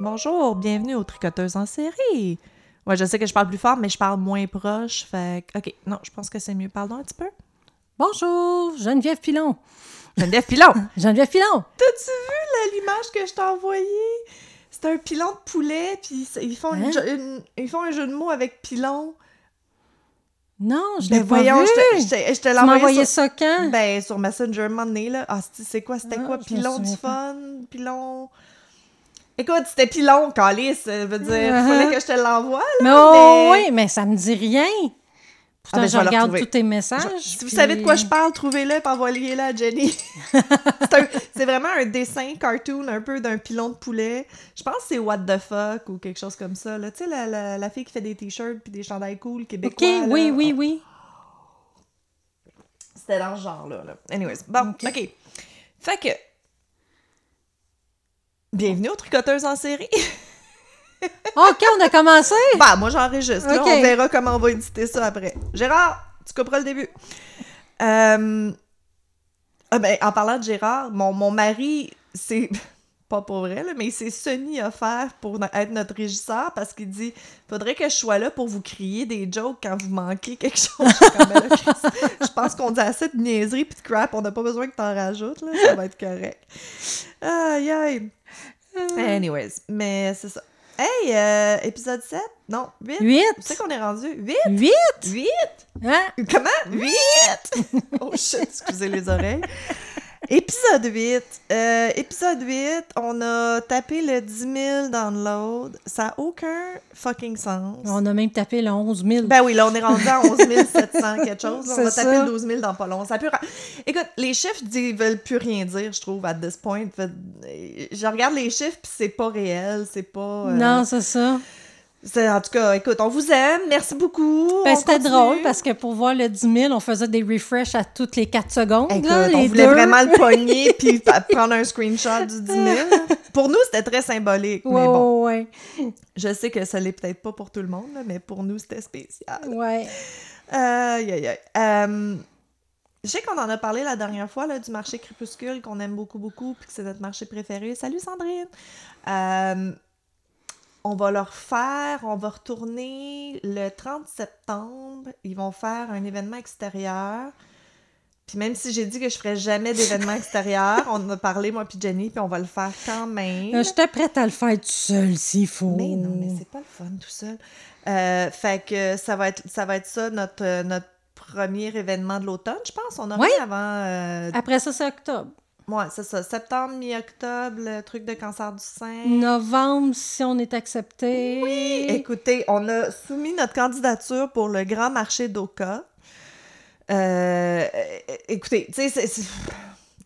Bonjour, bienvenue aux Tricoteuses en série. Ouais, je sais que je parle plus fort, mais je parle moins proche. Fait que, OK, non, je pense que c'est mieux. Parle-donc un petit peu. Bonjour, Geneviève Pilon. Geneviève Pilon! Geneviève Pilon! T'as-tu vu l'image que je t'ai envoyée? C'est un pilon de poulet, puis ils font, Hein? une- ils font un jeu de mots avec pilon. Non, je Ben l'ai pas voyons, vu. je te, je te- je te l'ai tu m'as envoyé sur... ça quand? Ben, sur Messenger, un moment donné, là. Ah, c'est quoi? C'était Ah, quoi? Pilon du fun? Pilon... Écoute, c'était pilon, Calice, ça veut dire... Fallait que je te l'envoie, là. mais oh, mais- oui, mais ça me dit rien. Pourtant, Ah, ben, je regarde tous tes messages. Je- Si vous savez de quoi je parle, trouvez-le et envoyez-le à Jenny. c'est vraiment un dessin cartoon un peu d'un pilon de poulet. Je pense que c'est What the fuck ou quelque chose comme ça. là. Tu sais, la, la, la fille qui fait des t-shirts puis des chandails cool OK, québécois. là. oui, oui, oui. C'était dans ce genre-là. là. Anyways, bon, Ok. OK. Fait que... Bienvenue aux tricoteuses en série. OK, on a commencé? bah, moi, j'enregistre. là. Ok. On verra comment on va éditer ça après. Gérard, tu couperas le début. Euh, ah ben, en parlant de Gérard, mon, mon mari, c'est pas pour vrai, là, mais il s'est semi-offert pour être notre régisseur parce qu'il dit faudrait que je sois là pour vous crier des jokes quand vous manquez quelque chose. Je suis comme, là, Chris, je pense qu'on dit assez de niaiseries puis de crap, on n'a pas besoin que t'en rajoutes, là, ça va être correct. Aïe, aïe. Anyways, mais c'est ça. Hey, euh, épisode 7? Non, 8? Huit. Tu sais qu'on est rendu? 8? Huit? 8? Hein? Comment? 8! oh shit, excusez les oreilles. Épisode 8. Euh, épisode 8, on a tapé le 10 000 downloads. Ça n'a aucun fucking sens. On a même tapé le 11 000. Ben oui, là, on est rendu à 11 700 quelque chose. on va taper ça. le 12 000 dans pas long. Ça Écoute, les chiffres ils veulent plus rien dire, je trouve, à this point. Je regarde les chiffres, puis c'est pas réel, c'est pas... euh, non, c'est ça. En tout cas, écoute, on vous aime, merci beaucoup. Ben, c'était drôle parce que pour voir le 10 000, on faisait des refreshs à toutes les 4 secondes. Écoute, là, on les voulait deux. vraiment le pogner puis prendre un screenshot du 10 000. Pour nous, c'était très symbolique, mais Ouais, bon, ouais, je sais que ça l'est peut-être pas pour tout le monde, mais pour nous, c'était spécial. ouais. Ouais. Aïe, aïe, aïe. Euh, je sais qu'on en a parlé la dernière fois, là, du marché crépuscule, qu'on aime beaucoup, beaucoup, puis que c'est notre marché préféré. Salut Sandrine! Euh, on va leur faire, on va retourner le 30 septembre. Ils vont faire un événement extérieur. Puis même si j'ai dit que je ferais jamais d'événement extérieur, on en a parlé, moi puis Jenny, puis on va le faire quand même. Euh, J'étais prête à le faire tout seul s'il faut. Mais non, mais c'est pas le fun tout seul. Euh, fait que ça va être ça, va être ça notre, euh, notre premier événement de l'automne, je pense. On a Oui. rien avant. euh, Après ça, c'est octobre. Ouais, c'est ça. Septembre, mi-octobre, le truc de cancer du sein. Novembre, si on est accepté. Oui, écoutez, on a soumis notre candidature pour le grand marché d'Oka. Euh, écoutez, tu sais,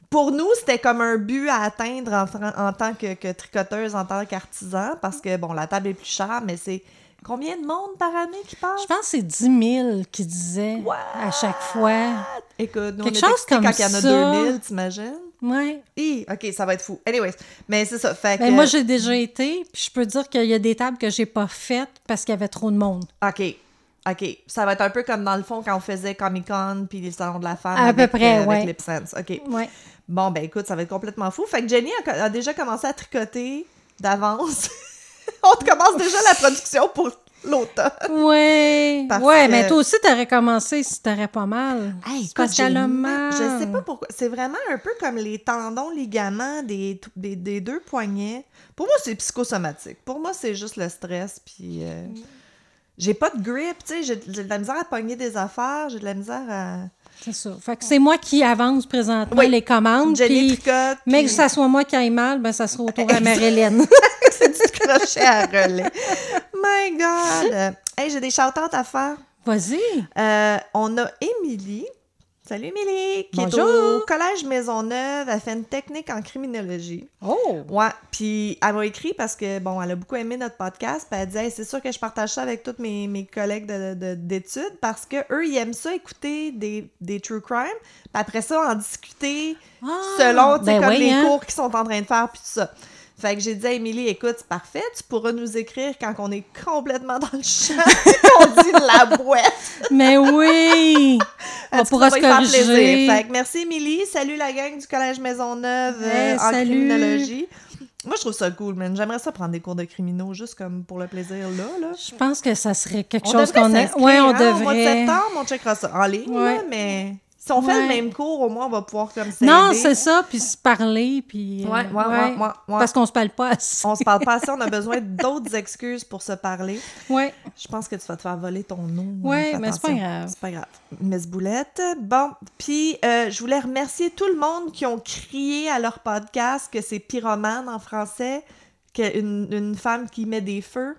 pour nous, c'était comme un but à atteindre en, en tant que, que tricoteuse, en tant qu'artisan, parce que, bon, la table est plus chère, mais c'est combien de monde par année qui passe? Je pense que c'est 10 000 qui disaient à chaque fois. Écoute, nous, Quelque on est chose comme quand il y en a ça. 2000, t'imagines? Ouais. Hi, OK, ça va être fou. Anyways, mais c'est ça, fait que... Ben, moi, j'ai déjà été, puis je peux dire qu'il y a des tables que j'ai pas faites parce qu'il y avait trop de monde. OK. OK. Ça va être un peu comme dans le fond quand on faisait Comic Con puis les salons de la femme. À avec, peu près, euh, ouais. Avec Sense. OK. Ouais. Bon, ben écoute, ça va être complètement fou. Fait que Jenny a, a déjà commencé à tricoter d'avance. on te commence déjà la production pour l'automne. Ouais. Parce ouais, que- mais toi aussi, t'aurais commencé si t'aurais pas mal. Hey, parce qu'elle a mal-. Je sais pas pourquoi. C'est vraiment un peu comme les tendons, ligaments des, des, des deux poignets. Pour moi, c'est psychosomatique. Pour moi, c'est juste le stress. Puis euh, j'ai pas de grip, tu sais. J'ai de la misère à pogner des affaires. J'ai de la misère à. C'est ça. Fait que c'est moi qui avance présentement Oui. les commandes. Jenny Puis, tricote. mais puis que ça soit moi qui aille mal, ben ça sera au tour à Marie-Hélène. C'est du crochet à relais. My God! Hey, j'ai des shout à faire. Vas-y. Euh, on a Émilie. Salut Émilie! Qui est Bonjour. au Collège Maisonneuve. Elle fait une technique en criminologie. Oh! Ouais, puis elle m'a écrit parce que, bon, elle a beaucoup aimé notre podcast, puis elle dit Hey, c'est sûr que je partage ça avec tous mes, mes collègues de- de- d'études parce que eux ils aiment ça écouter des, des true crime, puis après ça, en discuter Ah, selon, ben comme oui, les hein. cours qu'ils sont en train de faire, puis tout ça. Fait que j'ai dit à Émilie, écoute, c'est parfait, tu pourras nous écrire quand on est complètement dans le champ, qu'on dit la boîte. Mais oui! On pourra se faire plaisir? corriger. Fait que merci Émilie, salut la gang du Collège Maisonneuve euh, en salut. criminologie. Moi, je trouve ça cool, man. J'aimerais ça prendre des cours de criminaux juste comme pour le plaisir là. là. Je pense que ça serait quelque On chose devrait qu'on a. Ouais, on hein, Au mois de devrait. septembre, on checkera ça en ligne, là, Ouais. mais si on fait Ouais. le même cours, au moins, on va pouvoir comme s'aider. Non, c'est ça, puis se parler, puis. euh, Ouais, ouais, ouais, ouais, ouais. Parce qu'on se parle pas assez. On se parle pas assez, on a besoin d'autres excuses pour se parler. Ouais. Je pense que tu vas te faire voler ton nom. Ouais, Fais mais c'est pas grave. C'est pas grave. Miss Boulette. Bon, puis euh, je voulais remercier tout le monde qui ont crié à leur podcast que c'est pyromane en français, qu'une une femme qui met des feux.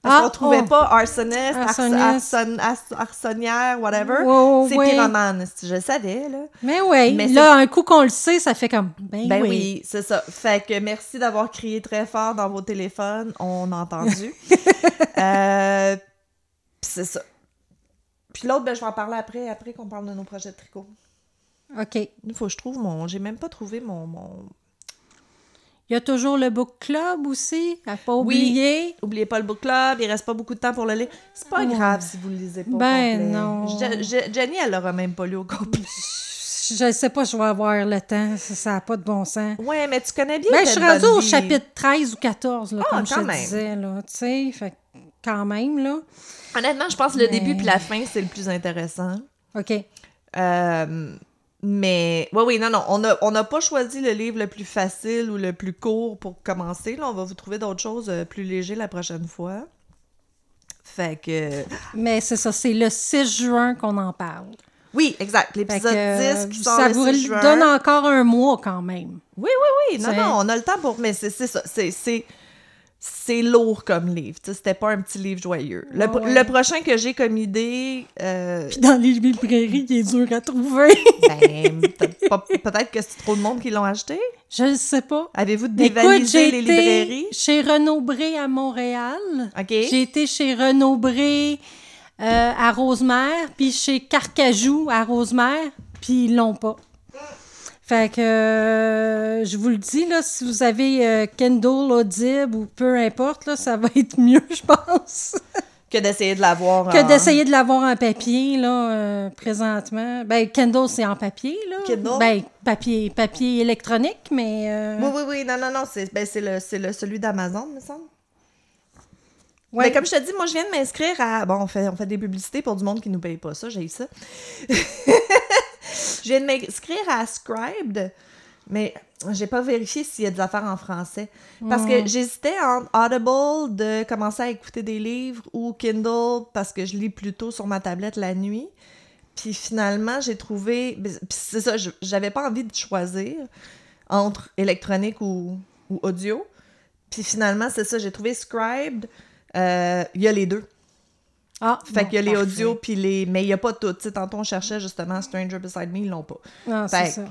Parce Ah, qu'on trouvait oh. pas arsoniste, ars- Arsoniste. arson- ars- arsonnière, whatever. C'est ouais. pyromane. Je le savais, là. Mais oui, Mais là, un coup qu'on le sait, ça fait comme. Ben, Ben oui, oui. c'est ça. Fait que merci d'avoir crié très fort dans vos téléphones. On a entendu. euh, c'est ça. Puis l'autre, ben, je vais en parler après, après qu'on parle de nos projets de tricot. OK. Il faut que je trouve mon... J'ai même pas trouvé mon... mon... Il y a toujours le book club aussi, à pas Oui. oublier. Oubliez pas le book club, il reste pas beaucoup de temps pour le lire. C'est pas Ouais. grave si vous le lisez pas Ben non. Je- je- Jenny, elle l'aura même pas lu au complet. Je sais pas, je vais avoir le temps. Ça n'a pas de bon sens. Ouais, mais tu connais bien Ben, je suis rendue au chapitre 13 ou 14, là, Ah, comme je quand te même. disais, là. Tu sais, fait quand même, là. Honnêtement, je pense que le Mais- début puis la fin, c'est le plus intéressant. OK. Euh, mais oui, oui, non, non. On n'a on pas choisi le livre le plus facile ou le plus court pour commencer. Là, on va vous trouver d'autres choses euh, plus légères la prochaine fois. Fait que. Mais c'est ça, c'est le 6 juin qu'on en parle. Oui, exact. L'épisode que, 10 qui sort ça le vous 6 juin. donne encore un mois quand même. Oui, oui, oui. Non, non, on a le temps pour. Mais c'est c'est ça. C'est. C'est- lourd comme livre. C'était pas un petit livre joyeux. Le, Ah ouais. le prochain que j'ai comme idée, euh, Puis dans les librairies, il est dur à trouver. ben, peut-être que c'est trop de monde qui l'ont acheté. je ne sais pas. Avez-vous dévalisé j'ai les été librairies? chez Renaud Bré à Montréal. OK. J'ai été chez Renaud Bré euh, à Rosemère, puis chez Carcajou à Rosemère, puis ils l'ont pas. Fait que euh, je vous le dis, là, si vous avez euh, Kindle, Audible ou peu importe, là, ça va être mieux, je pense, Que d'essayer de l'avoir. que en- d'essayer de l'avoir en papier, là, euh, présentement. Ben, Kindle, c'est en papier, là. Kindle? Ben, papier, papier électronique, mais... euh, Oui, oui, oui, non, non, non, c'est ben, le, le, celui d'Amazon, me semble. ouais. Mais comme je te dis, moi, je viens de m'inscrire à... Bon, on fait, on fait des publicités pour du monde qui nous paye pas ça, j'ai eu ça. je viens de m'inscrire à Scribed, mais j'ai pas vérifié s'il y a des affaires en français. Parce que j'hésitais entre Audible de commencer à écouter des livres ou Kindle parce que je lis plutôt sur ma tablette la nuit. Puis finalement, j'ai trouvé... Puis c'est ça, je- j'avais pas envie de choisir entre électronique ou, ou audio. Puis finalement, c'est ça, j'ai trouvé Scribed. Euh, Il y a les deux. Ah, Fait qu'il y a les audios, puis les... Mais il n'y a pas tout. Tu sais, tantôt, on cherchait justement Stranger Beside Me, ils l'ont pas. Ah, c'est Fait ça.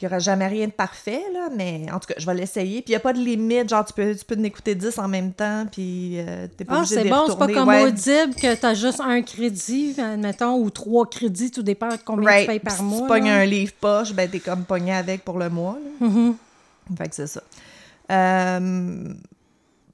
Il n'y aura jamais rien de parfait, là, mais en tout cas, je vais l'essayer. Puis il n'y a pas de limite, genre, tu peux, tu peux en écouter 10 en même temps, puis euh, t'es pas Ah, obligé c'est de bon, c'est pas comme Ouais. Audible que t'as juste un crédit, admettons, ou trois crédits, tout dépend de combien Right. tu payes par si mois. tu pognes un livre poche, ben t'es comme pogné avec pour le mois. là. Mhm. Fait que c'est ça. Euh,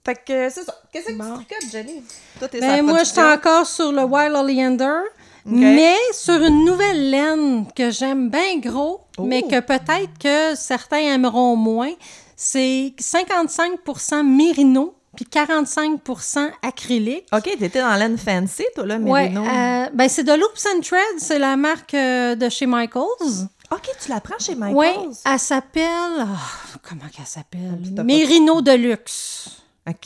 Fait que c'est ça. Qu'est-ce que Bon. tu tricotes, Jenny? Toi, t'es Ben, moi, j'étais production. encore sur le Wild Oleander, mais sur une nouvelle laine que j'aime bien gros, Oh. mais que peut-être que certains aimeront moins. C'est 55% mérino puis 45% acrylique. OK, t'étais dans laine fancy, toi, là, Ouais, Mérino. euh, ben c'est de Loops and Threads, c'est la marque euh, de chez Michaels. OK, tu la prends chez Oui, Michaels? elle s'appelle. ah, comment qu'elle s'appelle? Mérino de luxe. OK.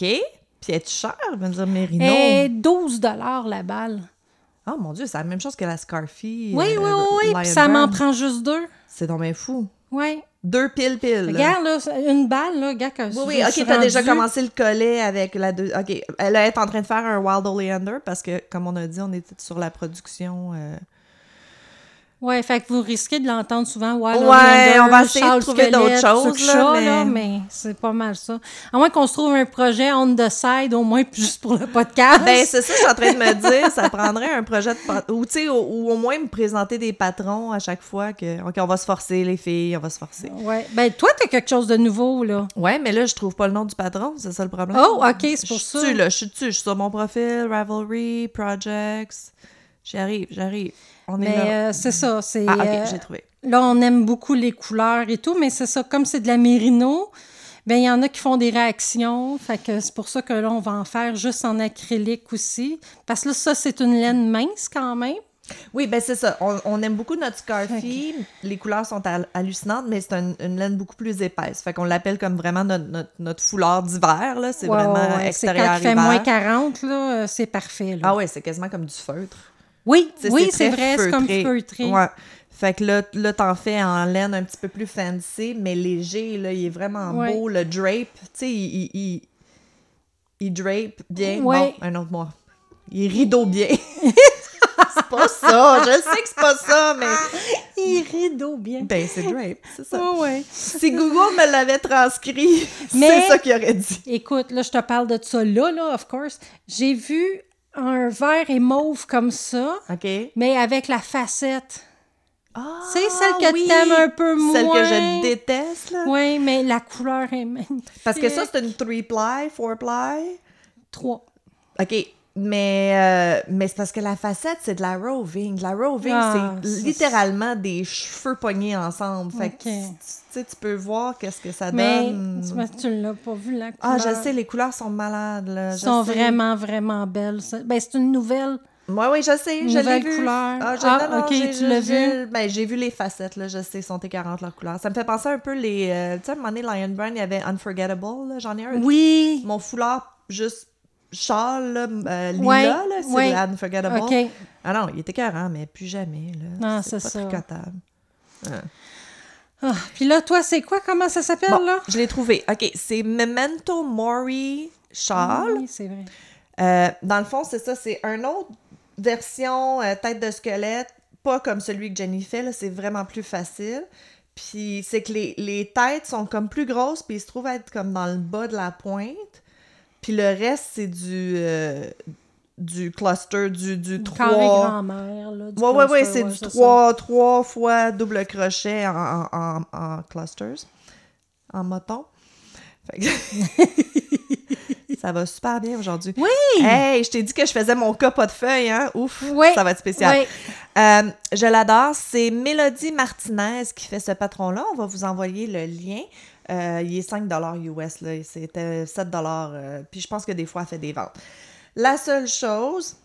Puis est cher, je veux dire, Mérino? Et 12 la balle. Oh mon Dieu, c'est la même chose que la Scarfie. Oui, euh, oui, oui, oui. Lion Puis ça m'en prend juste deux. C'est donc bien fou. Oui. Deux piles piles. Regarde, là, une balle, là, regarde. que Oui, oui, je ok, t'as déjà commencé le collet avec la deux. Ok, elle est en train de faire un Wild Oleander parce que, comme on a dit, on était sur la production. euh, Ouais, fait que vous risquez de l'entendre souvent. Ouais, Oleander, on va essayer de trouver d'autres choses, là, mais- là, mais c'est pas mal ça. À moins qu'on se trouve un projet on the side, au moins juste pour le podcast. Ben, c'est ça, je suis en train de me dire, ça prendrait un projet de. Ou, ou, ou au moins me présenter des patrons à chaque fois que. Ok, on va se forcer, les filles, on va se forcer. Ouais. Ben, toi, t'as quelque chose de nouveau, là. Ouais, mais là, je trouve pas le nom du patron, c'est ça le problème. Oh, ok, c'est pour Je ça. suis dessus, là, je suis dessus, je suis sur mon profil, Ravelry, Projects. J'arrive, j'arrive. On Mais euh, c'est ça, c'est... Ah, ok, euh, j'ai trouvé. Là, on aime beaucoup les couleurs et tout, mais c'est ça, comme c'est de la mérino, Ben, il y en a qui font des réactions, fait que c'est pour ça que là, on va en faire juste en acrylique aussi. Parce que là, ça, c'est une laine mince quand même. Oui, ben c'est ça. On, on aime beaucoup notre Scarfie. Les couleurs sont hal- hallucinantes, mais c'est un- une laine beaucoup plus épaisse. Fait qu'on l'appelle comme vraiment notre, notre, notre foulard d'hiver, là. C'est vraiment ouais, ouais. C'est extérieur quand il fait moins 40, là, euh, c'est parfait. Là. Ah ouais, c'est quasiment comme du feutre. Oui, c'est vrai, c'est comme feutré. Ouais. Fait que là, là t'en fais en laine un petit peu plus fancy, mais léger, là, il est vraiment Ouais. beau. Le drape, tu sais, il, il, il, il drape bien. Ouais. Bon, un autre mot. Il rideau bien. c'est pas ça, je sais que c'est pas ça, mais... Il rideau bien. Ben, c'est drape, c'est ça. Ouais. Si Google me l'avait transcrit, Mais- c'est ça qu'il aurait dit. Écoute, là, je te parle de ça là, là, of course. J'ai vu un vert et mauve comme ça, OK? mais avec la facette. Ah, Tu sais, celle que oui! t'aimes un peu Celle que moins. je déteste, là. Oui, mais la couleur est magnifique. Parce que ça, c'est une 3-ply, 4-ply. Trois. OK, mais, euh, mais c'est parce que la facette, c'est de la roving. La roving, Ah, c'est littéralement des cheveux pognés ensemble. Fait que, tu tu tu peux voir qu'est-ce que ça Mais donne. tu, mais tu l'as pas vu, la couleur. Ah, je sais, les couleurs sont malades, là. Elles je sont sais. vraiment, vraiment belles. ça. Ben, c'est une nouvelle. Oui, oui, je sais, je l'ai Nouvelle vu. couleur. Ah, je- Ah, non, non, ok, j'ai- tu l'as j'ai- Ben, j'ai vu les facettes, là, je sais, sont écœurantes leurs couleurs. Ça me fait penser un peu les... euh, tu sais, à un moment donné, Lion Brand, il y avait Unforgettable, j'en ai un. Oui. Mon foulard, juste châle, là, euh, lila, Ouais, là, c'est ouais. le Unforgettable. Ah non, il était écœurant, mais plus jamais, là. Non, c'est c'est pas ça. tricotable. Ah, Puis là, toi, c'est quoi? Comment ça s'appelle, Bon, là? je l'ai trouvé. OK, c'est Memento Mori Shawl. Oui, c'est vrai. Euh, dans le fond, c'est ça, c'est une autre version euh, tête de squelette, pas comme celui que Jenny fait, c'est vraiment plus facile. Puis c'est que les, les têtes sont comme plus grosses, puis ils se trouvent être comme dans le bas de la pointe. Puis le reste, c'est du, euh, du cluster, du, du Carré 3... grand-mère, là. du Ouais, ouais, ouais, cluster, c'est ouais, du ça. 3, trois fois double crochet en, en, en, clusters, en moton. Fait que- ça va super bien aujourd'hui. Oui! Hey, je t'ai dit que je faisais mon cas pas de feuilles, hein? Ouf, Oui. ça va être spécial. Oui. Euh, je l'adore. C'est Mélodie Martinez qui fait ce patron-là. On va vous envoyer le lien. Euh, il est 5 US, là. C'était 7 euh, Puis je pense que des fois, elle fait des ventes. La seule chose,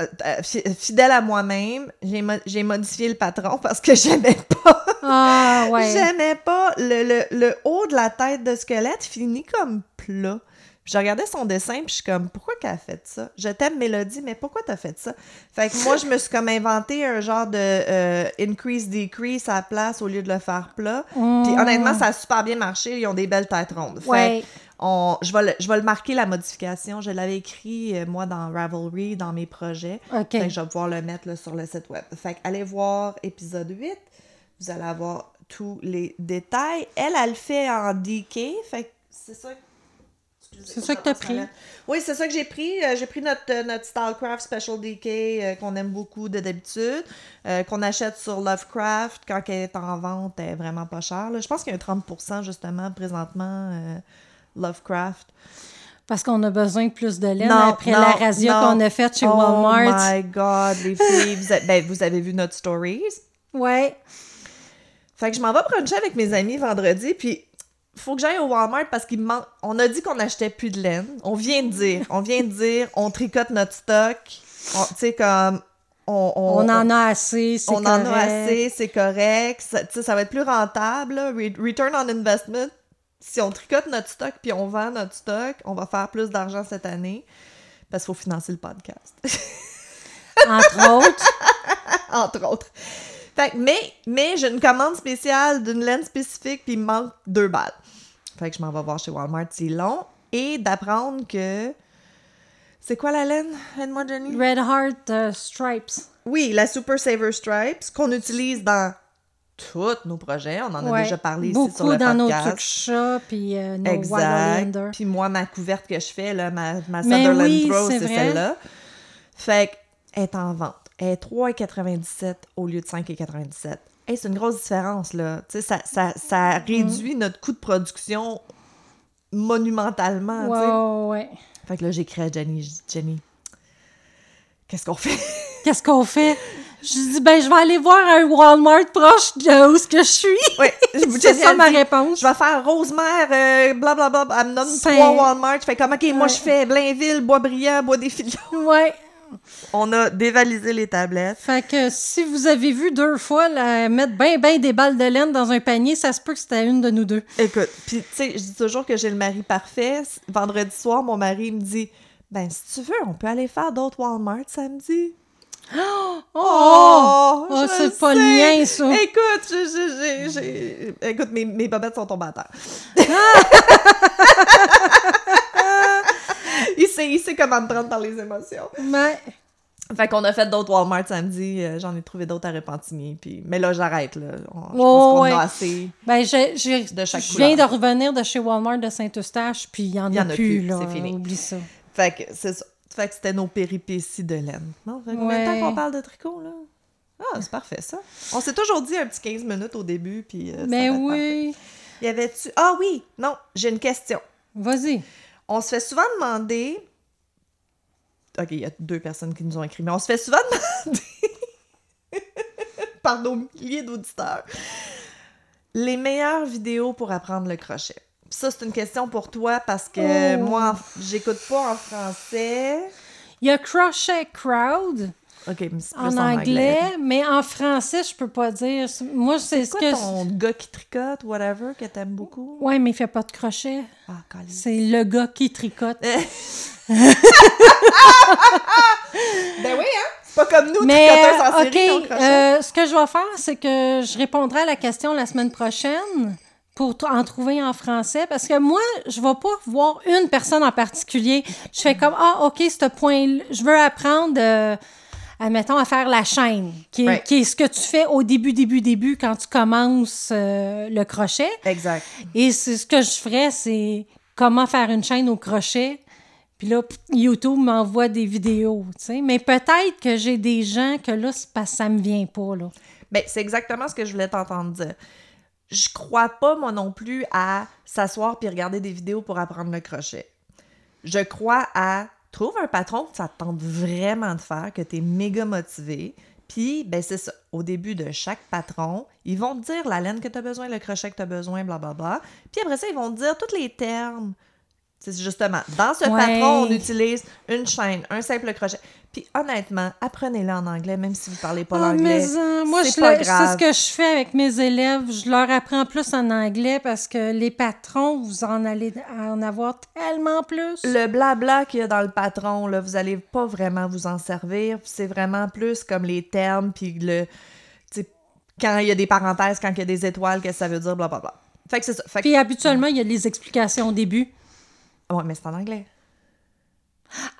euh, euh, fi- fidèle à moi-même, j'ai mo- j'ai modifié le patron parce que j'aimais pas. Ah, ouais. J'aimais pas le, le, le haut de la tête de squelette finit comme plat. Puis je regardais son dessin, puis je suis comme, pourquoi qu'elle a fait ça? Je t'aime, Mélodie, mais pourquoi t'as fait ça? Fait que moi, je me suis comme inventé un genre de euh, increase-decrease à la place au lieu de le faire plat. Puis honnêtement, ça a super bien marché. Ils ont des belles têtes rondes. Fait Ouais. on, je, vais le, je vais le marquer, la modification. Je l'avais écrit, euh, moi, dans Ravelry, dans mes projets. OK. Fait que je vais pouvoir le mettre là, sur le site web. Fait que allez voir épisode 8. Vous allez avoir tous les détails. Elle, elle le fait en DK. Fait que c'est ça. C'est ça que t'as pris? Oui, c'est ça que j'ai pris. Euh, j'ai pris notre, euh, notre Stylecraft Special DK euh, qu'on aime beaucoup de d'habitude, euh, qu'on achète sur Lovecraft quand elle est en vente, elle est vraiment pas chère. là. Je pense qu'il y a un 30% justement présentement Lovecraft. Parce qu'on a besoin de plus de laine Non, après non, la razzia non. qu'on a faite chez oh Walmart. my God, les filles, vous, ben, vous avez vu notre stories? Ouais. Fait que je m'en vais bruncher avec mes amis vendredi, puis faut que j'aille au Walmart parce qu'il manque. On a dit qu'on achetait plus de laine. On vient de dire, on vient de dire, on tricote notre stock. On- Tu sais, comme. On, on- On en a assez, c'est on en a correct. assez, c'est correct. Ça, tu sais, ça va être plus rentable. là. Return on investment. Si on tricote notre stock puis on vend notre stock, on va faire plus d'argent cette année parce qu'il faut financer le podcast. Entre autres. entre autres. Fait que, mais, mais j'ai une commande spéciale d'une laine spécifique, puis il me manque deux balles. Fait que je m'en vais voir chez Walmart, c'est long. Et d'apprendre que. C'est quoi la laine? Aide-moi, Jenny. Red Heart euh, Stripes. Oui, la Super Saver Stripes, qu'on utilise dans tous nos projets. On en a déjà parlé Beaucoup ici sur le dans nos podcast. trucs chats, puis euh, nos Exact. Puis moi, ma couverte que je fais, là, ma, ma Sutherland oui, Throw, c'est celle-là. Fait qu'elle est en vente. Elle est 3,97 au lieu de 5,97. Hey, c'est une grosse différence, là. Tu sais, ça, ça, ça réduit notre coût de production monumentalement, tu sais. Ouais, ouais. Fait que là, j'écris à Jenny, je dis, Jenny, qu'est-ce qu'on fait? Qu'est-ce qu'on fait? Je dis, ben, je vais aller voir un Walmart proche de où ce que je suis. Oui, C'est ça ma réponse. Je vais faire Rosemère, euh, blablabla. Elle me donne Cinq. trois Walmart. Je fais comme, OK, moi, je fais Blainville, Boisbriand, Bois des Filions. Ouais. On a dévalisé les tablettes. Fait que si vous avez vu deux fois la, mettre ben ben des balles de laine dans un panier, ça se peut que c'était une de nous deux. Écoute, puis tu sais, je dis toujours que j'ai le mari parfait. Vendredi soir, mon mari me dit, ben, si tu veux, on peut aller faire d'autres Walmart samedi. Oh! Oh, Oh, je c'est pas le mien, ça. Écoute, je- je- j'ai- écoute, mes, mes bobettes sont tombées à terre. il, sait, il sait comment me prendre dans les émotions. Mais, Fait qu'on a fait d'autres Walmart samedi. euh, J'en ai trouvé d'autres à Repentigny. Puis... Mais là, j'arrête. Là. On- je Oh, pense qu'on ouais. a assez. ben, j'ai, j'ai- De chaque je viens couleur. de revenir de chez Walmart de Saint-Eustache, puis il y en, y a, en a plus, plus, là. c'est fini. Oublie ça. Fait que c'est ça. Fait que c'était nos péripéties de laine. Non, fait combien de Ouais. temps qu'on parle de tricot, là? Ah, c'est parfait, ça. On s'est toujours dit un petit 15 minutes au début, puis... euh, Mais parfait. oui. Y avait-tu... Ah oui! Non, j'ai une question. Vas-y. On se fait souvent demander... OK, il y a deux personnes qui nous ont écrit, mais on se fait souvent demander par nos milliers d'auditeurs les meilleures vidéos pour apprendre le crochet. Ça, c'est une question pour toi parce que Oh. moi, j'écoute pas en français. Il y a Crochet Crowd OK, mais c'est plus en, anglais, mais en français, je peux pas dire. Moi, c'est C'est ce que. ton gars qui tricote, whatever, que t'aimes beaucoup? Ouais, mais il fait pas de crochet. Ah. C'est le gars qui tricote. Ben oui, hein? C'est pas comme nous, Mais, tricoteuses en OK, série, crochet. euh, ce que je vais faire, c'est que je répondrai à la question la semaine prochaine pour en trouver en français, parce que moi, je vais pas voir une personne en particulier. Je fais comme, ah, OK, ce point je veux apprendre, euh, admettons, à faire la chaîne, qui est, Right. qui est ce que tu fais au début, début, début, quand tu commences euh, le crochet. Exact. Et c'est ce que je ferais, c'est comment faire une chaîne au crochet. Puis là, YouTube m'envoie des vidéos, tu sais. Mais peut-être que j'ai des gens que là, que ça me vient pas, là. Ben, c'est exactement ce que je voulais t'entendre dire. Je crois pas, moi non plus, à s'asseoir puis regarder des vidéos pour apprendre le crochet. Je crois à trouve un patron que ça te tente vraiment de faire, que tu es méga motivé. Puis, ben c'est ça. Au début de chaque patron, ils vont te dire la laine que tu as besoin, le crochet que tu as besoin, blablabla. Puis après ça, ils vont te dire tous les termes. C'est justement, dans ce Ouais. patron, on utilise une chaîne, un simple crochet. Puis honnêtement, apprenez-le en anglais, même si vous parlez pas Ah, l'anglais. mais, euh, moi, c'est je pas le- c'est grave. ce que je fais avec mes élèves. Je leur apprends plus en anglais parce que les patrons, vous en allez en avoir tellement plus. Le blabla qu'il y a dans le patron, là, vous allez pas vraiment vous en servir. C'est vraiment plus comme les termes, puis le. Quand il y a des parenthèses, quand il y a des étoiles, qu'est-ce que ça veut dire, blablabla. Fait que c'est ça. Fait que- Puis habituellement, il y a des explications au début. Ouais, mais c'est en anglais.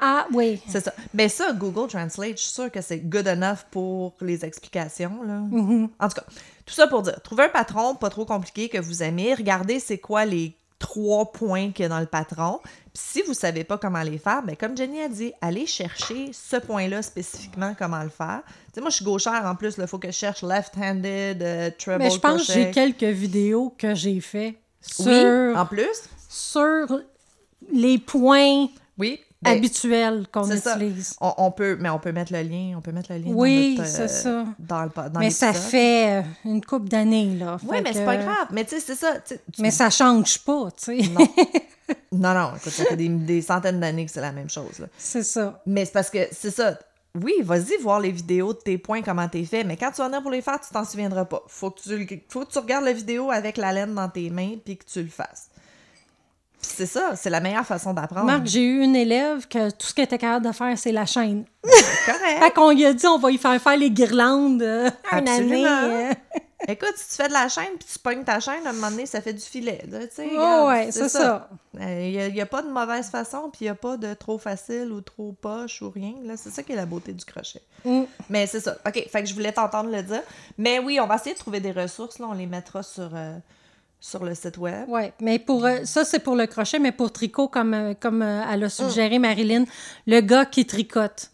Ah, oui. C'est ça. Mais ça, Google Translate, je suis sûre que c'est good enough pour les explications. Là. Mhm. En tout cas, tout ça pour dire, trouvez un patron pas trop compliqué que vous aimez. Regardez c'est quoi les trois points qu'il y a dans le patron. Puis si vous savez pas comment les faire, ben comme Jenny a dit, allez chercher ce point-là spécifiquement comment le faire. Tu sais, moi, je suis gauchère en plus, il faut que je cherche left-handed, euh, treble Mais je pense que j'ai quelques vidéos que j'ai fait sur, Oui, en plus. sur les points Oui. ben, habituels qu'on ça. utilise. on, on peut, mais on peut mettre le lien, on peut mettre le lien Oui, c'est ça. Dans le, dans Mais ça fait euh, une couple d'années, là. Oui, mais c'est pas grave. Mais tu sais, c'est ça. tu Mais ça change pas, tu sais. Non. non, non, écoute, ça fait des, des centaines d'années que c'est la même chose. c'est ça. Mais c'est parce que c'est ça. Oui, vas-y voir les vidéos de tes points, comment t'es fait, mais quand tu vas venir pour les faire, tu t'en souviendras pas. Faut que tu, faut que tu regardes la vidéo avec la laine dans tes mains puis que tu le fasses. C'est ça, c'est la meilleure façon d'apprendre. Marc, j'ai eu une élève que tout ce qu'elle était capable de faire, c'est la chaîne. Correct. Fait qu'on lui a dit, on va lui faire faire les guirlandes euh, une année. euh. Écoute, si tu fais de la chaîne puis tu pognes ta chaîne, à un moment donné, ça fait du filet. Tu sais, Oh, ouais, c'est ça. Il n'y a, pas de mauvaise façon, puis il n'y a pas de trop facile ou trop poche ou rien. Là, c'est ça qui est la beauté du crochet. Mm. Mais c'est ça. OK, fait que je voulais t'entendre le dire. Mais oui, on va essayer de trouver des ressources. Là, on les mettra sur, euh, sur le site web. Oui, mais pour euh, ça, c'est pour le crochet, mais pour tricot, comme, euh, comme euh, elle a suggéré Marilyn, le gars qui tricote.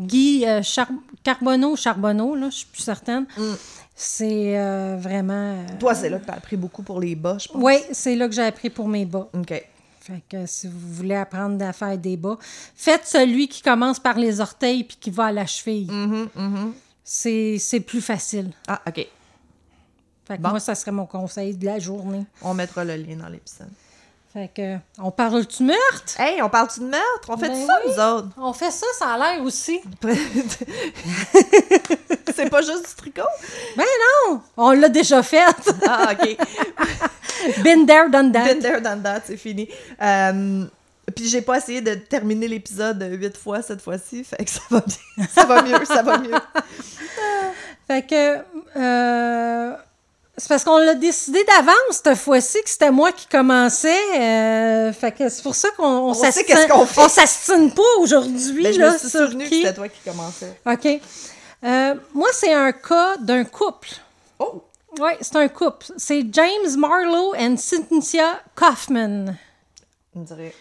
Guy euh, Char- Carbonneau, Charbonneau, là, je suis plus certaine. Mm. C'est vraiment. Toi, c'est là que tu as appris beaucoup pour les bas, je pense. Oui, c'est là que j'ai appris pour mes bas. OK. Fait que si vous voulez apprendre à faire des bas, faites celui qui commence par les orteils puis qui va à la cheville. Mhm, mhm. c'est c'est plus facile. Ah, OK. Fait que Bon. moi, ça serait mon conseil de la journée. On mettra le lien dans l'épisode. Fait que, on parle du meurtre? Hey, on parle-tu de meurtre? On fait Ben ça, oui. nous autres? On fait ça, ça a l'air aussi. c'est pas juste du tricot? Ben non! On l'a déjà fait. Ah, OK. Been there, done that. Been there, done that, c'est fini. Euh, puis j'ai pas essayé de terminer l'épisode huit fois cette fois-ci, fait que ça va bien. Ça va mieux, ça va mieux. Fait que, euh, c'est parce qu'on l'a décidé d'avance cette fois-ci que c'était moi qui commençais. euh, fait que c'est pour ça qu'on on s'astine- pas aujourd'hui. Ben, je là, me suis sur souvenu que c'était toi qui commençais. OK. Euh, moi, c'est un cas d'un couple. Oh! Oui, c'est un couple. C'est James Marlowe et Cynthia Kaufman. On dirait.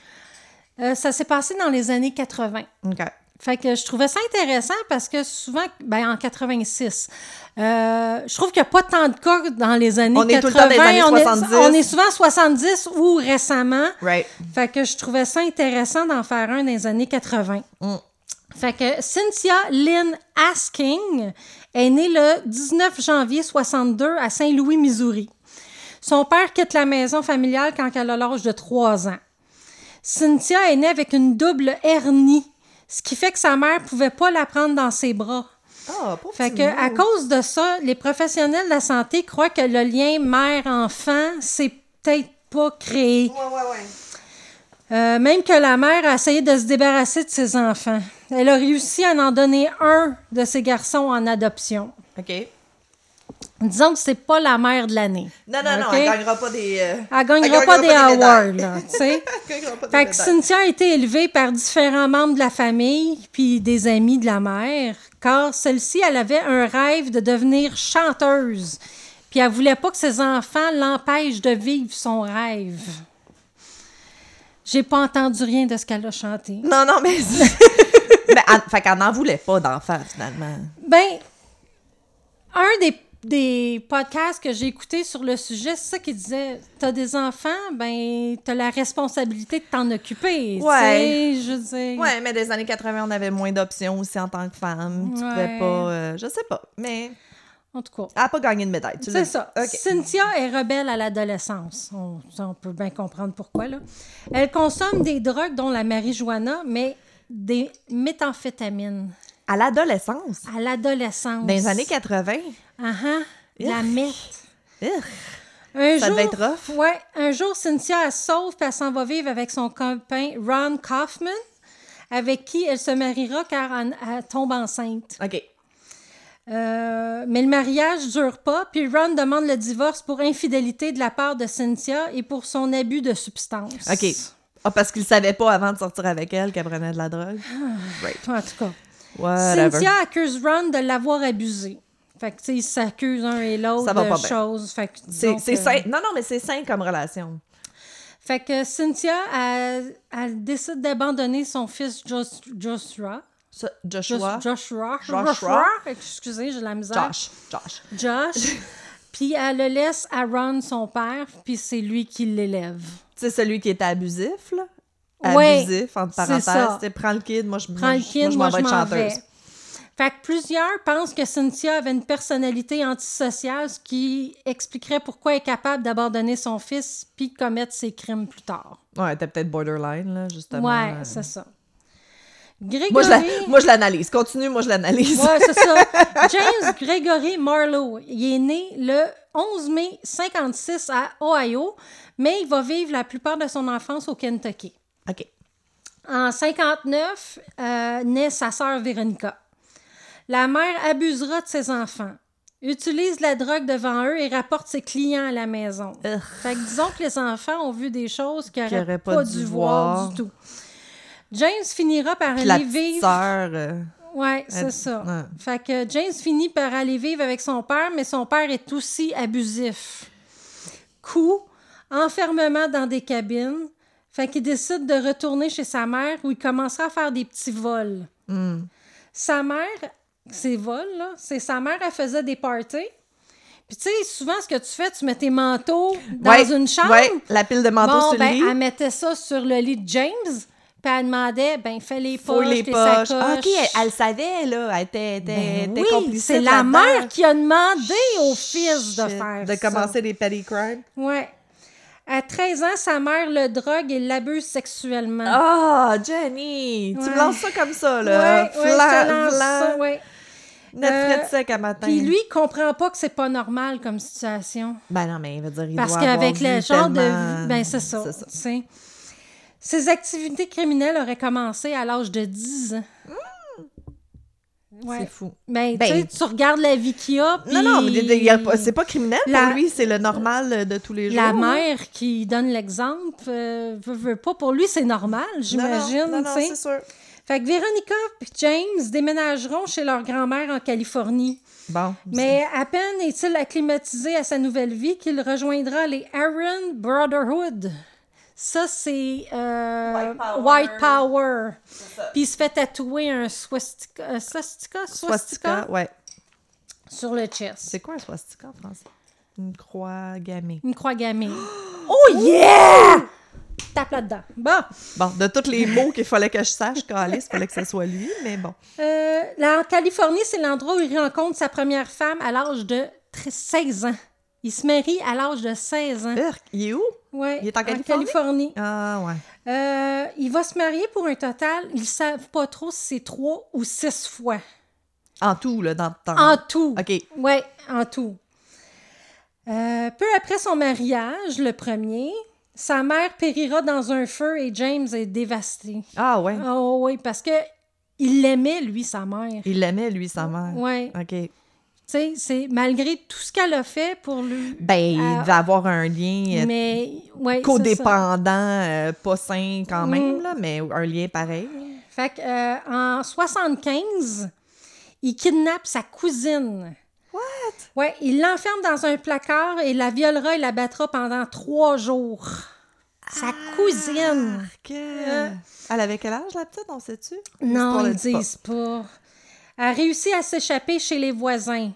Euh, ça s'est passé dans les années 80. OK. Fait que je trouvais ça intéressant parce que souvent, ben en 86, euh, je trouve qu'il n'y a pas tant de cas dans les années On est 80. tout le temps dans les années on, est, 70. on est souvent 70 ou récemment. Right. Fait que je trouvais ça intéressant d'en faire un dans les années 80. Mm. Fait que Cynthia Lynn Asking est née le 19 janvier 62 à Saint-Louis, Missouri. Son père quitte la maison familiale quand elle a l'âge de 3 ans. Cynthia est née avec une double hernie, ce qui fait que sa mère pouvait pas la prendre dans ses bras. Ah, Fait que, à cause de ça, les professionnels de la santé croient que le lien mère-enfant, c'est peut-être pas créé. Ouais, ouais, ouais. Euh, même que la mère a essayé de se débarrasser de ses enfants. Elle a réussi à en donner un de ses garçons en adoption. OK. Disons que c'est pas la mère de l'année. Non, non, non, elle gagnera pas des. euh, Elle gagnera gagnera pas des pas des awards, là, tu sais. Fait que. Cynthia a été élevée par différents membres de la famille puis des amis de la mère, car celle-ci, elle avait un rêve de devenir chanteuse. Puis elle voulait pas que ses enfants l'empêchent de vivre son rêve. J'ai pas entendu rien de ce qu'elle a chanté. Non, non, mais. mais elle, fait qu'elle n'en voulait pas d'enfant, finalement. Ben, un des, des podcasts que j'ai écouté sur le sujet, c'est ça qui disait T'as des enfants, ben, t'as la responsabilité de t'en occuper. Ouais. sais, je dire. Ouais, mais des années 80, on avait moins d'options aussi en tant que femme. Tu pouvais Ouais. pas. euh, je sais pas. Mais En tout cas. elle n'a pas gagné de médaille. C'est ça. Cynthia est rebelle à l'adolescence. On, on peut bien comprendre pourquoi. Là. Elle consomme des drogues, dont la marijuana, mais des méthamphétamines. À l'adolescence, À l'adolescence. dans les années 80. Ah ah, de la. Urgh. Un Ça jour, devait être rough. Ouais, un jour, Cynthia elle sauve puis elle s'en va vivre avec son copain Ron Kaufman, avec qui elle se mariera car elle, elle tombe enceinte. OK. Euh, mais le mariage dure pas, puis Ron demande le divorce pour infidélité de la part de Cynthia et pour son abus de substance. OK. Ah, parce qu'il savait pas avant de sortir avec elle qu'elle prenait de la drogue. Right. En tout cas, Whatever. Cynthia accuse Ron de l'avoir abusé. Fait que, tu sais, ils s'accusent un et l'autre de bien. choses. Fait que, C'est c'est sain. Non, non, mais c'est sain comme relation. Fait que Cynthia, elle, elle décide d'abandonner son fils Jos- Joshua. Joshua? Joshua. Joshua? Excusez, j'ai la misère. Josh. Josh. Josh. puis elle le laisse à Ron, son père, puis c'est lui qui l'élève. Sais, celui qui était abusif, là? Ouais, abusif, entre c'est parenthèses. prends le kid, moi, je, Prends moi, le kid, moi, je vais être m'en chanteuse. vais. Fait que plusieurs pensent que Cynthia avait une personnalité antisociale, ce qui expliquerait pourquoi elle est capable d'abandonner son fils puis commettre ses crimes plus tard. Ouais, t'es peut-être borderline, là, justement. Ouais, c'est ça. Grégory... Moi, je la- moi, je l'analyse. Continue, moi, je l'analyse. Ouais, c'est ça. James Gregory Marlowe, il est né le 11 mai 56 à Ohio, mais il va vivre la plupart de son enfance au Kentucky. OK. En 59, euh, naît sa sœur Véronica. La mère abusera de ses enfants, utilise la drogue devant eux et rapporte ses clients à la maison. Fait que disons que les enfants ont vu des choses qu'ils n'auraient auraient pas, pas dû voir voir. du tout. James finira par Puis aller vivre... sœur... euh, Ouais, c'est ça. ouais. Fait que James finit par aller vivre avec son père, mais son père est aussi abusif. Coup, enfermement dans des cabines. Fait qu'il décide de retourner chez sa mère où il commencera à faire des petits vols. hmm. Sa mère, ces vols, là, c'est sa mère, elle faisait des parties. Puis tu sais, souvent, ce que tu fais, tu mets tes manteaux dans Ouais, une chambre. Ouais, la pile de manteaux Bon, sur ben, le lit. elle mettait ça sur le lit de James. Puis elle demandait, ben, fais les poches, les tes poches. sacoches. Ah, OK, elle, elle savait, là. Elle était, était, Ben était oui, c'est la mère qui a demandé au fils de faire De ça. commencer des petty crimes. Ouais. À 13 ans, sa mère le drogue et l'abuse sexuellement. Ah, Jenny! Tu Ouais. me lances ça comme ça, là. ouais, ouais, te lance ça, ouais. Euh, de sec à matin. Puis lui, il comprend pas que c'est pas normal comme situation. Ben non, mais il veut dire, il Parce qu'avec le genre de tellement- vie, ben c'est ça. Ça. Ses activités criminelles auraient commencé à l'âge de 10 ans. Ouais. C'est fou. Ben, Ben- tu sais, tu regardes la vie qu'il y a, Non, non, mais c'est pas criminel La- pour lui, c'est le normal de tous les jours. La mère qui donne l'exemple, euh, veut, veut pas. Pour lui, c'est normal, non, j'imagine. Non, non, c'est sûr. Fait que Véronica et James déménageront chez leur grand-mère en Californie. Bon. Mais à peine est-il acclimatisé à sa nouvelle vie qu'il rejoindra les Aaron Brotherhood. Ça, c'est euh, White Power. White Power. ça. Puis il se fait tatouer un swastika, swastika, swastika? Swastika, ouais. sur le chest. C'est quoi un swastika en français? Une croix gammée. Une croix gammée. Oh yeah! Tape là-dedans. Bon. Bon, de tous les mots qu'il fallait que je sache, Calice, il fallait que ce soit lui, mais bon. Euh, là, en Californie, c'est l'endroit où il rencontre sa première femme à l'âge de 13 16 ans. Il se marie à l'âge de 16 ans. Urk, il est où? Ouais, il est en Californie? Californie. Ah, ouais. Euh, il va se marier pour un total, ils savent pas trop si c'est trois ou six fois. En tout, là, dans le temps. En tout. OK. Oui, en tout. Euh, peu après son mariage, le premier, sa mère périra dans un feu et James est dévasté. Ah, ouais. Oh oui, parce que il l'aimait, lui, sa mère. Il l'aimait, lui, sa mère. Oui. OK. C'est malgré tout ce qu'elle a fait pour lui. Ben, il Ah. devait avoir un lien euh, Mais, ouais, codépendant, euh, pas sain quand même, Mm. là, mais un lien pareil. Fait que, euh, en 75, il kidnappe sa cousine. What? Ouais, il l'enferme dans un placard et la violera et la battra pendant trois jours. Sa cousine. Que... Elle avait quel âge, la petite, on sait-tu? Non, ils le dit pas. disent pas. A réussi à s'échapper chez les voisins.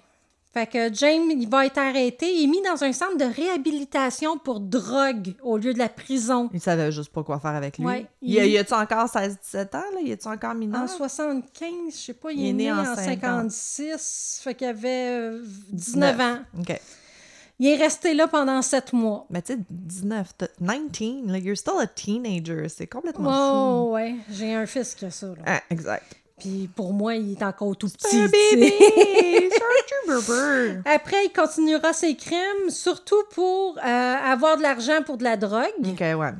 Fait que James, il va être arrêté et mis dans un centre de réhabilitation pour drogue au lieu de la prison. Il savait juste pas quoi faire avec lui. Ouais, il... il- Y a-tu encore 16-17 ans, là? Y a-tu encore mineur? En 75, je sais pas, il, Il est né, en 50. 56, fait qu'il avait euh, 19 ans. OK. Il est resté là pendant sept mois. Mais tu sais, 19, t'as- 19, like, you're still a teenager. C'est complètement fou. Oh, ouais, j'ai un fils qui a ça. là. Ah, exact. Puis pour moi, il est encore tout petit. C'est un bébé! Après, il continuera ses crimes, surtout pour euh, avoir de l'argent pour de la drogue. OK, ouais.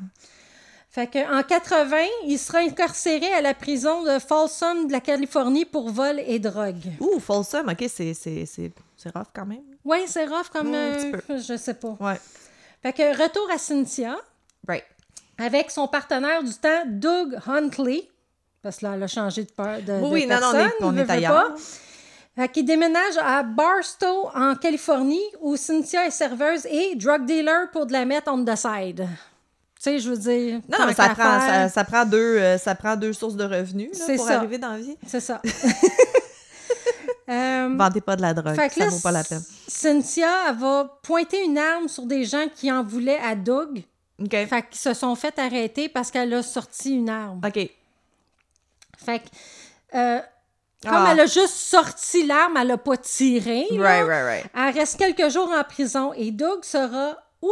Fait que, en 80, il sera incarcéré à la prison de Folsom de la Californie pour vol et drogue. Ouh, Folsom, OK, c'est c'est- c'est- c'est rough quand même. Oui, c'est rough comme... Mm, un petit euh, je sais pas. Ouais. Fait que, retour à Cynthia, Right. avec son partenaire du temps, Doug Huntley. Parce que là, elle a changé de, peur, de, Oui, de non, non, on est- on est ailleurs. pas. Qu'il déménage à Barstow, en Californie, où Cynthia est serveuse et drug dealer pour de la mettre on the side. Tu sais, je veux dire... Non, mais ça prend, ça, prend deux, euh, ça prend deux sources de revenus là, pour ça. arriver dans la vie. C'est ça. Euh, Vendez pas de la drogue, ça là, vaut pas la peine. Cynthia, elle va pointer une arme sur des gens qui en voulaient à Doug. OK. Fait qu'ils se sont fait arrêter parce qu'elle a sorti une arme. OK. Fait que, euh, comme Ah. elle a juste sorti l'arme, elle a pas tiré. là. Right, right, right. Elle reste quelques jours en prison et Doug sera où?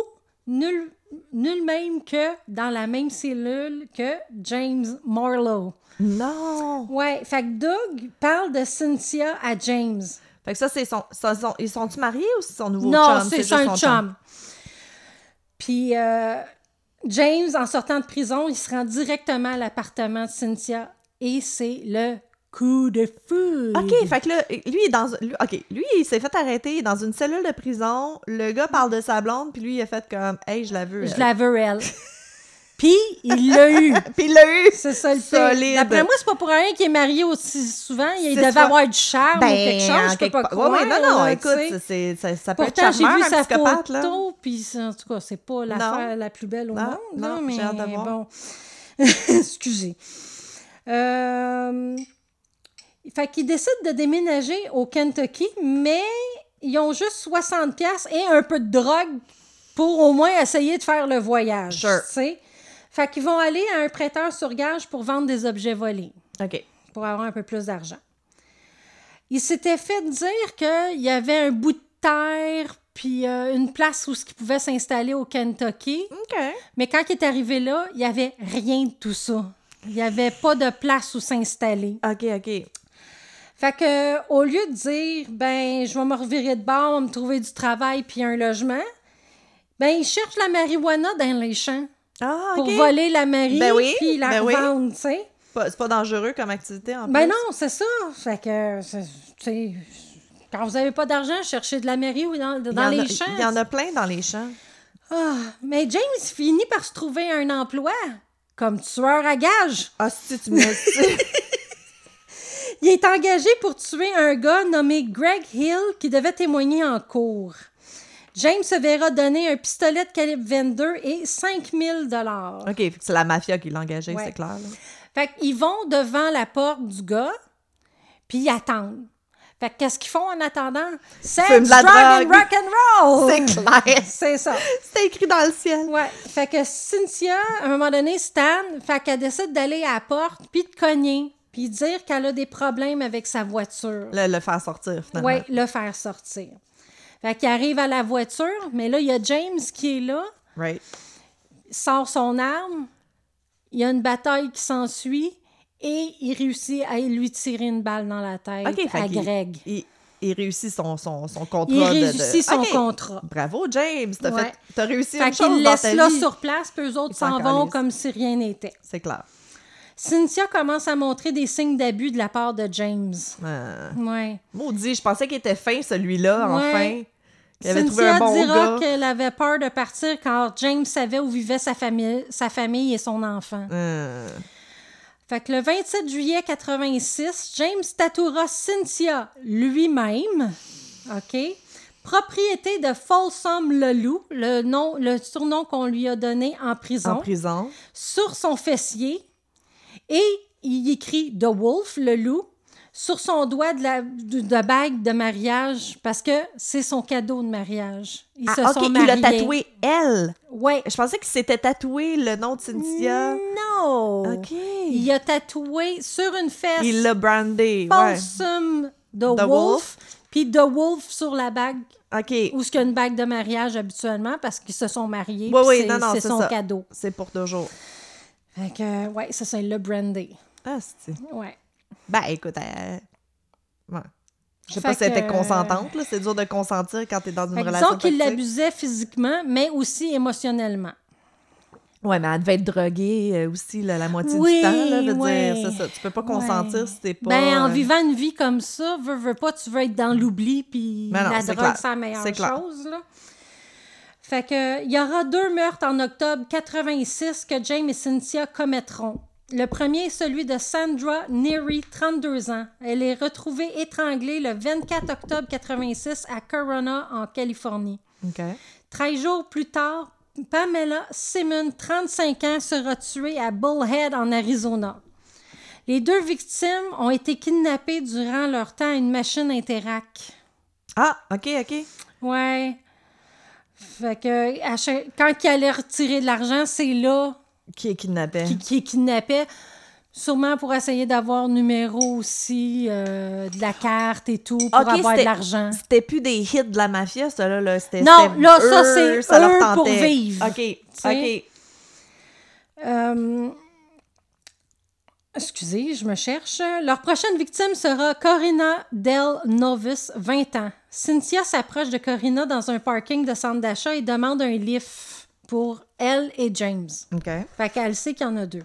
Nul, nul même que dans la même cellule que James Marlowe. Non! Ouais, fait que Doug parle de Cynthia à James. Fait que ça, c'est son, Ils sont-tu mariés ou c'est son nouveau non, chum? c'est juste un son chum. Puis euh, James, en sortant de prison, il se rend directement à l'appartement de Cynthia et c'est le coup de fou. OK, fait que là, lui, il est dans... Lui, lui, il s'est fait arrêter dans une cellule de prison. Le gars parle de sa blonde, puis lui, il a fait comme « Hey, je la veux. Je la veux, elle. Puis, il l'a eu. Puis il l'a eu! C'est ça le. Solide. D'après moi, c'est pas pour rien qu'il est marié aussi souvent. Il devait soit- avoir du charme ou quelque chose, Ben, je peux pas part- croire. Ouais, non, non, là, écoute, c'est, ça, ça peut Pourtant, être j'ai charmeur, vu un sa photo, puis en tout cas, c'est pas l'affaire la plus belle au Non, monde. non, mais j'ai hâte de voir. bon. Excusez. Euh... Fait qu'ils décident de déménager au Kentucky, mais ils ont juste 60 pièces et un peu de drogue pour au moins essayer de faire le voyage. Sure. Fait qu'ils vont aller à un prêteur sur gage pour vendre des objets volés, OK. pour avoir un peu plus d'argent. Il s'était fait dire qu'il y avait un bout de terre puis euh, une place où ce qu'il pouvait s'installer au Kentucky. OK. Mais quand il est arrivé là, il n'y avait rien de tout ça. Il n'y avait pas de place où s'installer. OK, OK. Fait que, au lieu de dire, ben, je vais me revirer de bord, me trouver du travail puis un logement, ben, il cherche la marijuana dans les champs Ah, pour OK. voler la Marie Ben oui, puis la ben oui. revendre, tu sais. C'est pas dangereux comme activité en Ben plus. non, c'est ça. Fait que, tu sais, quand vous avez pas d'argent, cherchez de la mairie ou dans, dans les a- champs. Il y en a plein dans les champs. Ah, mais James finit par se trouver un emploi comme tueur à gage. Ah, si tu me. Il est engagé pour tuer un gars nommé Greg Hill qui devait témoigner en cours. James se verra donner un pistolet de calibre 22 et 5000 dollars. OK, c'est la mafia qui l'a engagé, Ouais. c'est clair. là. Fait qu'ils vont devant la porte du gars, puis ils attendent. Fait que qu'est-ce qu'ils font en attendant? Sex, de la drug and rock and roll! C'est clair. C'est ça. C'est écrit dans le ciel. Ouais. Fait que Cynthia, à un moment donné, Stan, fait qu'elle décide d'aller à la porte, puis de cogner, puis dire qu'elle a des problèmes avec sa voiture. Le, le faire sortir, finalement. Oui, le faire sortir. Fait qu'il arrive à la voiture, mais là, il y a James qui est là, Right. sort son arme, il y a une bataille qui s'ensuit, et il réussit à lui tirer une balle dans la tête à Greg. Il, il réussit son, son, son contrat Il réussit de... son contrat. Bravo, James. T'as Ouais. fait- t'as réussi Fait une chose qu'il dans laisse ta là vie. sur place, puis eux autres s'en vont comme si rien n'était. C'est clair. Cynthia commence à montrer des signes d'abus de la part de James. Euh, Ouais. maudit, je pensais qu'il était fin, celui-là, Ouais. enfin. Qu'il avait trouvé Cynthia un bon dira qu'elle avait peur de partir quand James savait où vivait sa famille, sa famille et son enfant. Euh, Fait que le 27 juillet 86, James tatouera Cynthia lui-même, OK, propriété de Folsom le Loup, le, nom, le surnom qu'on lui a donné en prison, en prison. sur son fessier, et il écrit The Wolf, le loup, sur son doigt de, la, de, de bague de mariage, parce que c'est son cadeau de mariage. Ils se Ah, sont OK, il mariés. l'a tatoué, elle? Ouais. Je pensais qu'il s'était tatoué le nom de Cynthia. Non! OK. Il a tatoué sur une fesse Il l'a brandé, ouais. Folsom The, The Wolf, Wolf. puis The Wolf sur la bague, OK. où ce qu'il y a une bague de mariage habituellement, parce qu'ils se sont mariés, Oui, oui, non, non, c'est son ça. cadeau. C'est pour toujours. Fait que, ouais, ça, c'est le brandé. Ah, c'est... Ouais. Ben, écoute, euh, ouais. Je sais Fait pas si elle était consentante, là. C'est dur de consentir quand t'es dans une Fait relation disons qu'il l'abusait physiquement, mais aussi émotionnellement. Ouais, mais elle devait être droguée euh, aussi, là, la moitié Oui, du temps, là. Veux ouais. dire, ça. Tu peux pas consentir Ouais. si t'es pas... Ben, en euh, vivant une vie comme ça, veux, veux pas, tu veux être dans l'oubli, puis non, la drogue, c'est la meilleure chose, là. Fait que, il y aura deux meurtres en octobre 86 que James et Cynthia commettront. Le premier est celui de Sandra Neary, 32 ans. Elle est retrouvée étranglée le 24 octobre 86 à Corona, en Californie. OK. 13 jours plus tard, Pamela Simon, 35 ans, sera tuée à Bullhead, en Arizona. Les deux victimes ont été kidnappées durant leur temps à une machine Interac. Ah, OK, OK. Ouais. Fait que chaque- quand il allait retirer de l'argent, c'est là Qui est kidnappé? qu'il qu'il kidnappait. Sûrement pour essayer d'avoir numéro aussi, euh, de la carte et tout, pour avoir de l'argent. C'était plus des hits de la mafia, ça, là. là. C'était, Non, c'était là, ça, c'est ça leur pour vivre. OK. OK. Euh, Excusez, je me cherche. Leur prochaine victime sera Corinna Del Novis, 20 ans. Cynthia s'approche de Corinna dans un parking de centre d'achat et demande un lift pour elle et James. OK. Fait qu'elle sait qu'il y en a deux.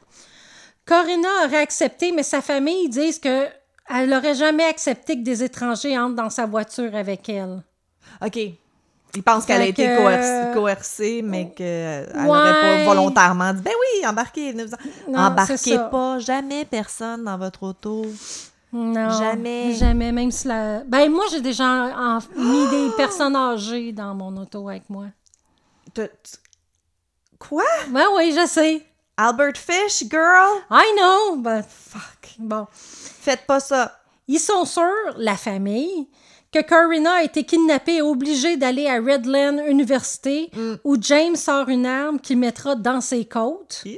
Corinna aurait accepté, mais sa famille disent que elle n'aurait jamais accepté que des étrangers entrent dans sa voiture avec elle. OK. Ils pensent qu'elle a été que- coercée, coercée, mais qu'elle Ouais. n'aurait pas volontairement dit Ben oui, embarquez. Non, embarquez c'est ça. pas jamais personne dans votre auto. Non. Jamais. Jamais, même si la. Ben, moi, j'ai déjà en- mis des personnes âgées dans mon auto avec moi. Quoi? Ben oui, je sais. Albert Fish, girl? I know. Ben, Fuck. bon. Faites pas ça. Ils sont sûrs, la famille, que Corina a été kidnappée et obligée d'aller à Redland Université, Mm. où James sort une arme qu'il mettra dans ses côtes. Ew.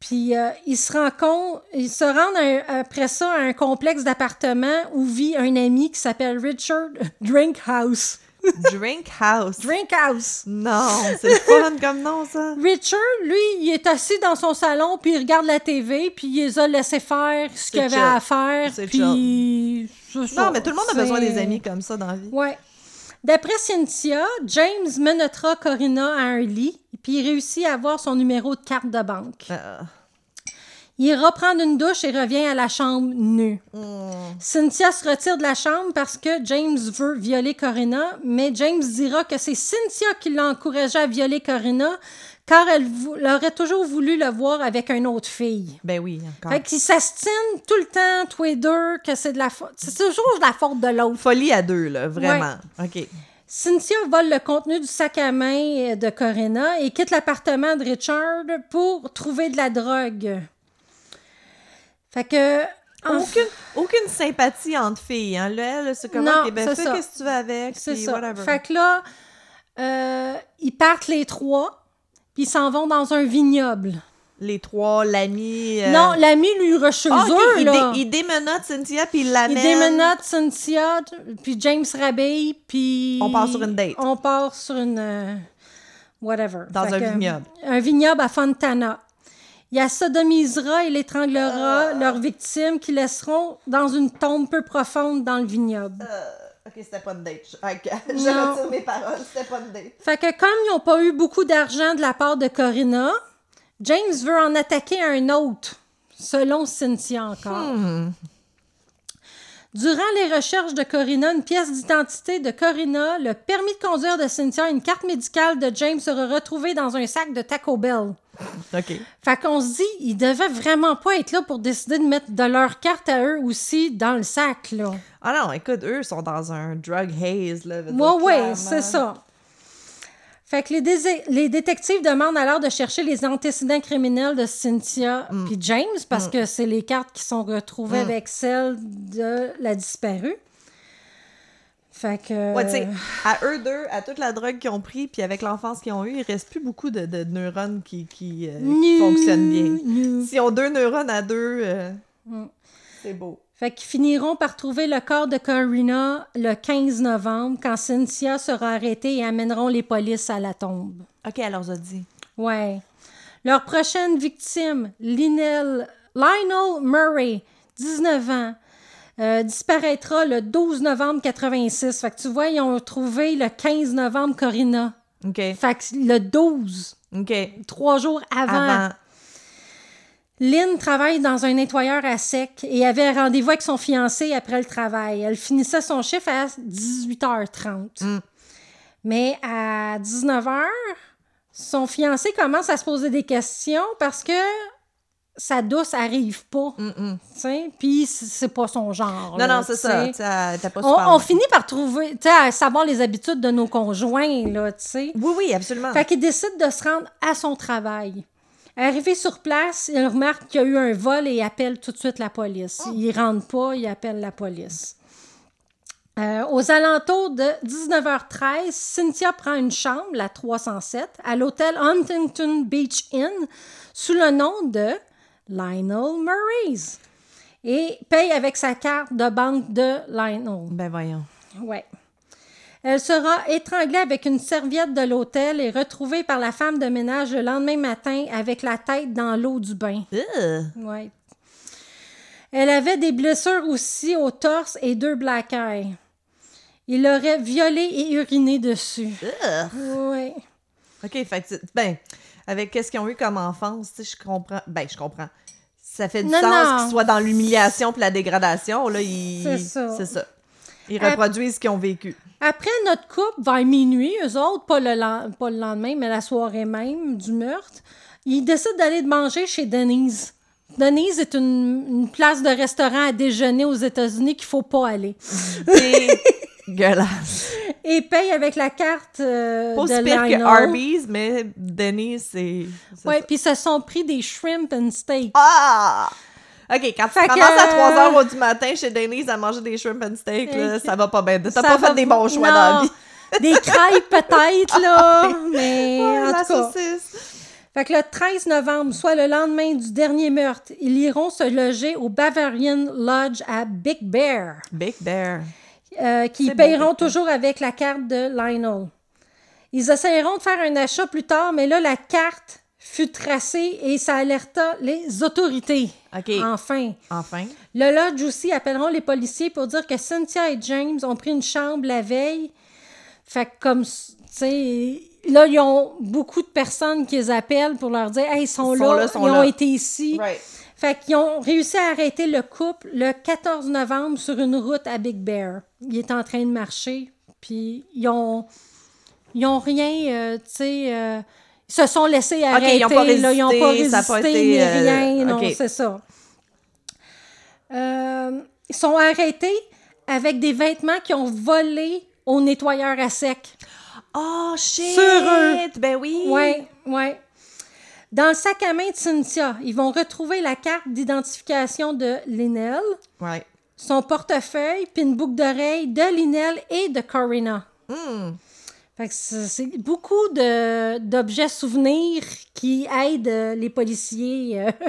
Puis euh, il se rend compte, il se rend un- après ça à un complexe d'appartements où vit un ami qui s'appelle Richard Drinkhouse. Drink House. Drinkhouse. Non, c'est fun comme nom, ça. Richard, lui, il est assis dans son salon, puis il regarde la TV, puis il les a laissé faire ce qu'il avait à faire. C'est Puis. Non, mais tout le monde a besoin des amis comme ça dans la vie. Ouais. D'après Cynthia, James menottera Corinna à un lit, puis il réussit à avoir son numéro de carte de banque. Euh, Il ira prendre une douche et revient à la chambre nue. hmm. Cynthia se retire de la chambre parce que James veut violer Corinna, mais James dira que c'est Cynthia qui l'a encouragé à violer Corinna car elle aurait toujours voulu le voir avec une autre fille. Ben oui, encore. Fait qu'ils s'astinent tout le temps, tous les deux, que c'est de la faute. C'est toujours de la faute de l'autre. Folie à deux, là, vraiment. OK. Cynthia vole le contenu du sac à main de Corinna et quitte l'appartement de Richard pour trouver de la drogue. Fait que. en- Aucune, aucune sympathie entre filles. Hein. Là, c'est comme, Non, ben qu'est-ce que tu veux avec, C'est ça. whatever. Fait que là, euh, ils partent les trois, puis ils s'en vont dans un vignoble. Les trois, l'ami... euh, Non, l'ami lui rush chez ah, OK, eux, il, là. dé- il démenote Cynthia, puis il Il l'amène... démenote Cynthia, puis James Rabey, puis... On part sur une date. On part sur une... euh, whatever. Dans Fait un que, vignoble. Un vignoble à Fontana. Il la sodomisera et l'étranglera Ah. leurs victimes qui laisseront dans une tombe peu profonde dans le vignoble. Euh, OK, c'était pas une date. Je Non. retire mes paroles, c'était pas une date. Fait que comme ils n'ont pas eu beaucoup d'argent de la part de Corinna, James veut en attaquer un autre, selon Cynthia encore. Hmm. Durant les recherches de Corinna, une pièce d'identité de Corinna, le permis de conduire de Cynthia et une carte médicale de James sera retrouvés dans un sac de Taco Bell. OK. Fait qu'on se dit, ils devaient vraiment pas être là pour décider de mettre de leur carte à eux aussi dans le sac, là. Ah non, écoute, eux sont dans un drug haze, là. dire, Ouais, c'est ça. Fait que les, détectives demandent alors de chercher les antécédents criminels de Cynthia Mm. puis James parce que c'est les cartes qui sont retrouvées avec celles de la disparue. Fait que. Ouais, tu sais, à eux deux, à toute la drogue qu'ils ont pris, puis avec l'enfance qu'ils ont eue, il reste plus beaucoup de, de neurones qui, qui, euh, qui fonctionnent bien. S'ils ont deux neurones à deux, euh, Mm. c'est beau. Fait qu'ils finiront par trouver le corps de Corina le 15 novembre quand Cynthia sera arrêtée et amèneront les polices à la tombe. OK, elle leur a dit. Ouais. Leur prochaine victime, Lionel, Lionel Murray, 19 ans, euh, disparaîtra le 12 novembre 86. Fait que tu vois, ils ont trouvé le 15 novembre Corinna. OK. Fait que le 12, OK. trois jours avant, Avant. Lynn travaille dans un nettoyeur à sec et avait rendez-vous avec son fiancé après le travail. Elle finissait son chiffre à 18h30. Mm. Mais à 19h, son fiancé commence à se poser des questions parce que sa douce arrive pas, tu sais, puis c'est pas son genre. Non, là, non, c'est ça. pas On, finit par trouver, tu sais, à savoir les habitudes de nos conjoints, là, tu sais. Oui, oui, absolument. Fait qu'il décide de se rendre à son travail. Arrivé sur place, il remarque qu'il y a eu un vol et il appelle tout de suite la police. Il rentre pas, il appelle la police. Euh, aux alentours de 19h13, Cynthia prend une chambre, la 307, à l'hôtel Huntington Beach Inn, sous le nom de Lionel Murray's, et paye avec sa carte de banque de Lionel. Ben voyons. Ouais. Elle sera étranglée avec une serviette de l'hôtel et retrouvée par la femme de ménage le lendemain matin avec la tête dans l'eau du bain. Ouais. Elle avait des blessures aussi au torse et deux black eyes. Il l'aurait violée et uriné dessus. Ugh. Ouais. OK, fait que, ben, avec qu'est-ce qu'ils ont eu comme enfance, tu sais, je comprends. Ben, je comprends. Ça fait du Non, sens qu'ils soient dans l'humiliation puis la dégradation. Là, ils... C'est ça. C'est ça. Ils reproduisent ce qu'ils ont vécu. Après notre couple, vers minuit, eux autres, pas le, pas le lendemain, mais la soirée même du meurtre, ils décident d'aller manger chez Denise. Denise est une, une place de restaurant à déjeuner aux États-Unis qu'il faut pas aller. Dégueulasse. Et paye avec la carte euh, Pas de aussi pire que Lionel. Arby's, mais Denise, c'est. c'est Ouais, ça. puis ils se sont pris des shrimp and steak. Ah! OK, quand tu Fait que, commences à euh, 3 h du matin chez Denise à manger des shrimp and steak, là, Euh, ça va pas bien. T'as Ça pas va fait des pas- bons choix Non, dans la vie. Des crêpes peut-être, là, mais Ouais, en la tout cas. saucisse. Fait que le 13 novembre, soit le lendemain du dernier meurtre, ils iront se loger au Bavarian Lodge à Big Bear, Big Bear. Euh, qui beau, paieront toujours avec la carte de Lionel. Ils essayeront de faire un achat plus tard, mais là, la carte fut tracée et ça alerta les autorités. OK. Enfin. Enfin. Le Lodge aussi appelleront les policiers pour dire que Cynthia et James ont pris une chambre la veille. Fait que comme, tu sais, là, ils ont beaucoup de personnes qui les appellent pour leur dire, hey, ils sont Ils là, sont là, ils ont là. été ici. Right. Fait qu'ils ont réussi à arrêter le couple le 14 novembre sur une route à Big Bear. Ils étaient en train de marcher, puis ils ont, ils ont rien, euh, tu sais, euh, ils se sont laissés arrêter. ils ont pas là, ils n'ont pas résisté, pas été, ni euh, rien. Non, c'est ça. Ils sont arrêtés avec des vêtements qui ont volé au nettoyeur à sec. Oh, shit! Sur eux. Ben oui! Ouais, ouais. Dans le sac à main de Cynthia, ils vont retrouver la carte d'identification de Linnell, Ouais. son portefeuille, puis une boucle d'oreille de Linnell et de Corina. Hmm. Fait que c'est beaucoup de- d'objets souvenirs qui aident euh, les policiers. euh.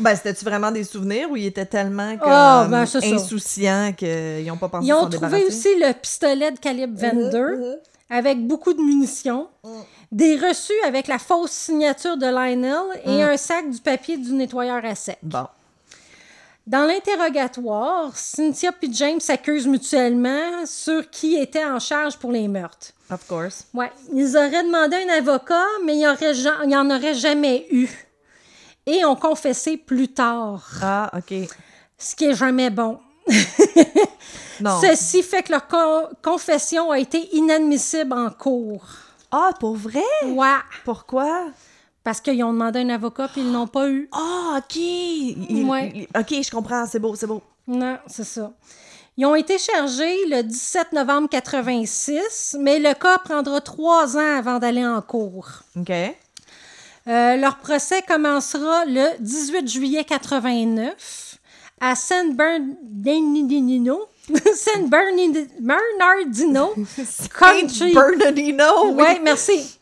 Ben, c'était-tu vraiment des souvenirs ou ils étaient tellement comme, Ah, ben, insouciants qu'ils n'ont pas pensé Ils ont trouvé débarrasser? aussi le pistolet de calibre 22 mhm. avec beaucoup de munitions, des reçus avec la fausse signature de Lionel et un sac du papier du nettoyeur à sec. Bon. Dans l'interrogatoire, Cynthia et James s'accusent mutuellement sur qui était en charge pour les meurtres. Of course. Ouais, ils auraient demandé un avocat, mais il n'y en aurait jamais eu. Et ont confessé plus tard, Ah, OK. ce qui est jamais bon. Non. Ceci fait que leur co- confession a été inadmissible en cours. Ah, pour vrai? Ouais, Pourquoi? parce qu'ils ont demandé un avocat puis ils l'ont pas eu. Ah, OK. Il- Ouais. il- OK, je comprends. C'est beau, c'est beau. Non, c'est ça. Ils ont été chargés le 17 novembre 86, mais le cas prendra trois ans avant d'aller en cours. OK. Euh, leur procès commencera le 18 juillet 89 à San Bernardino. San Bernardino, Bernardino Country. Bernardino. oui. Oui, merci.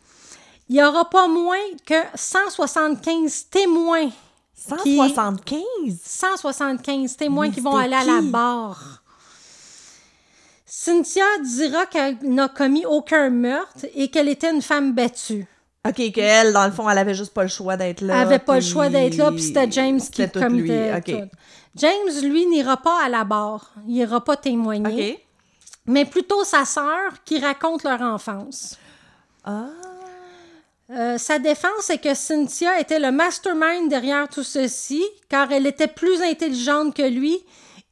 Il n'y aura pas moins que 175 témoins. qui- 175? 175 témoins Mais qui vont aller à la barre. Cynthia dira qu'elle n'a commis aucun meurtre et qu'elle était une femme battue. OK, qu'elle, dans le fond, elle avait juste pas le choix d'être là. Elle n'avait pas le choix d'être là, puis c'était James qui commettait OK. tout. James, lui, n'ira pas à la barre. Il n'ira pas témoigner. Mais plutôt sa sœur qui raconte leur enfance. Ah. Euh, sa défense est que Cynthia était le mastermind derrière tout ceci, car elle était plus intelligente que lui,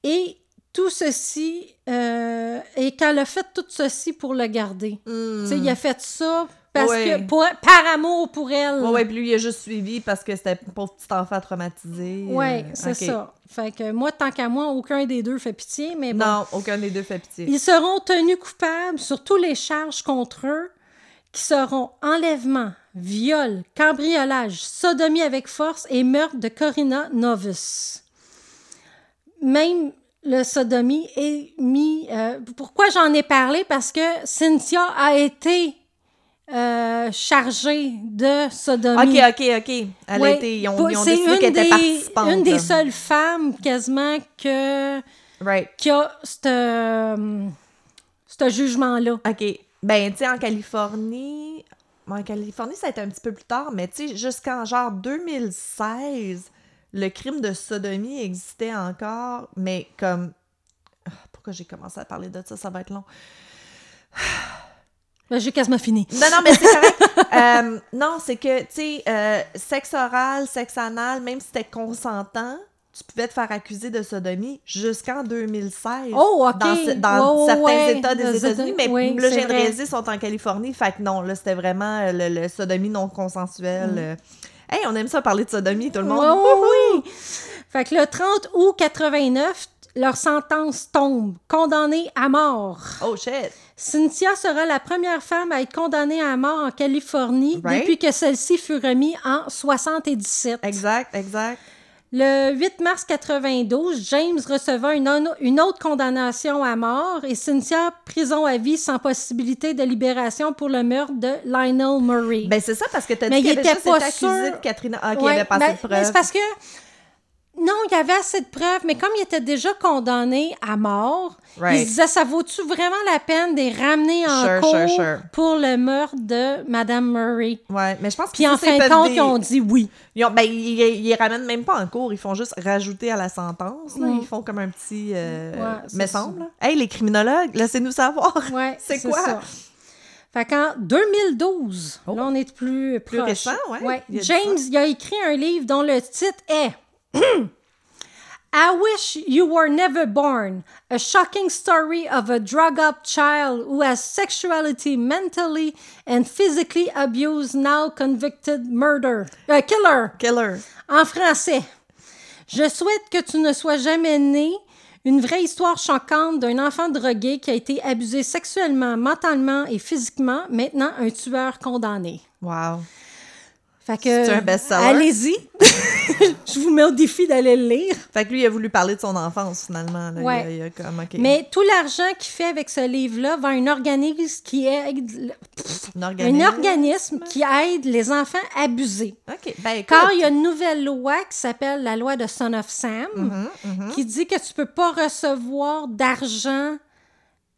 et tout ceci, euh, et qu'elle a fait tout ceci pour le garder. Tu sais, il a fait ça parce Ouais. que pour, par amour pour elle. Ouais, ouais, puis lui, il a juste suivi parce que c'était pauvre petit enfant traumatisé. Ouais, Euh, c'est ça. Fait que moi, tant qu'à moi, aucun des deux fait pitié, mais bon. Non, aucun des deux fait pitié. Ils seront tenus coupables sur toutes les charges contre eux, qui seront enlèvement, viol, cambriolage, sodomie avec force et meurtre de Corinna Novus. Même le sodomie est mis. euh, pourquoi j'en ai parlé? Parce que Cynthia a été euh, chargée de sodomie. OK, OK, OK. Elle Ouais, été... Ils ont, ils ont décidé qu'elle était participante. Une des seules femmes quasiment que Right. qui a ce euh, ce jugement-là. OK. Ben, tu sais, en Californie... En Californie, ça a été un petit peu plus tard, mais tu sais, jusqu'en genre 2016, le crime de sodomie existait encore, mais comme... Ah, Pourquoi j'ai commencé à parler de ça? Ça va être long. Ben, J'ai quasiment fini. Non, non, mais c'est correct. Euh, non, c'est que, tu sais, euh, sexe oral, sexe anal, même si c'était consentant, tu pouvais te faire accuser de sodomie jusqu'en 2016. Oh, OK. Dans, ce- dans certains ouais, États des États-Unis. États- Mais oui, là, viens de sont en Californie. Fait que non, là, c'était vraiment euh, le, le sodomie non consensuel. Mm. euh. Hey, on aime ça parler de sodomie, tout le monde. Ouais, oui. Fait que le 30 août 89, leur sentence tombe, condamnée à mort. Oh, shit. Cynthia sera la première femme à être condamnée à mort en Californie Right. depuis que celle-ci fut remise en 77. Exact, exact. Le 8 mars 92, James recevait une, une autre condamnation à mort et Cynthia, prison à vie sans possibilité de libération pour le meurtre de Lionel Murray. Ben, c'est ça, parce que t'as dit qu'il il avait était juste pas été accusé de Katrina. Ah, Ouais, avait pas ben, de mais preuves. c'est parce que. Non, il y avait assez de preuves, mais comme il était déjà condamné à mort, il Right. se disait ça vaut-tu vraiment la peine de les ramener en Sure, cours sure, sure. pour le meurtre de Madame Murray? Ouais, mais je pense Puis que en ça, c'est fin de compte, des- ils ont dit oui. Ils, ont- ben, ils, ramènent même pas en cours, ils font juste rajouter à la sentence. là. Mm. Ils font comme un petit. Euh, Ouais, me semble. Hey, les criminologues, laissez-nous savoir. Ouais, C'est quoi? ça. Fait qu'en 2012, Oh. là, on est plus Plus proche. récent, ouais. Il James, il a écrit un livre dont le titre est I Wish You Were Never Born, a shocking story of a drug-up child who has sexuality, mentally and physically abused, now convicted murder. euh, killer. Killer. En français, je souhaite que tu ne sois jamais né. Une vraie histoire choquante d'un enfant drogué qui a été abusé sexuellement, mentalement et physiquement, maintenant un tueur condamné. Wow. Fait que, C'est un best-seller? Allez-y. je vous mets au défi d'aller le lire. Fait que lui, il a voulu parler de son enfance, finalement. là. Ouais. Il, a, il a comme, OK. Mais tout l'argent qu'il fait avec ce livre-là va à un organisme qui aide, un un organisme? organisme qui aide les enfants abusés. OK. Ben, écoute. Car il y a une nouvelle loi qui s'appelle la loi de Son of Sam, Mm-hmm, qui dit que tu peux pas recevoir d'argent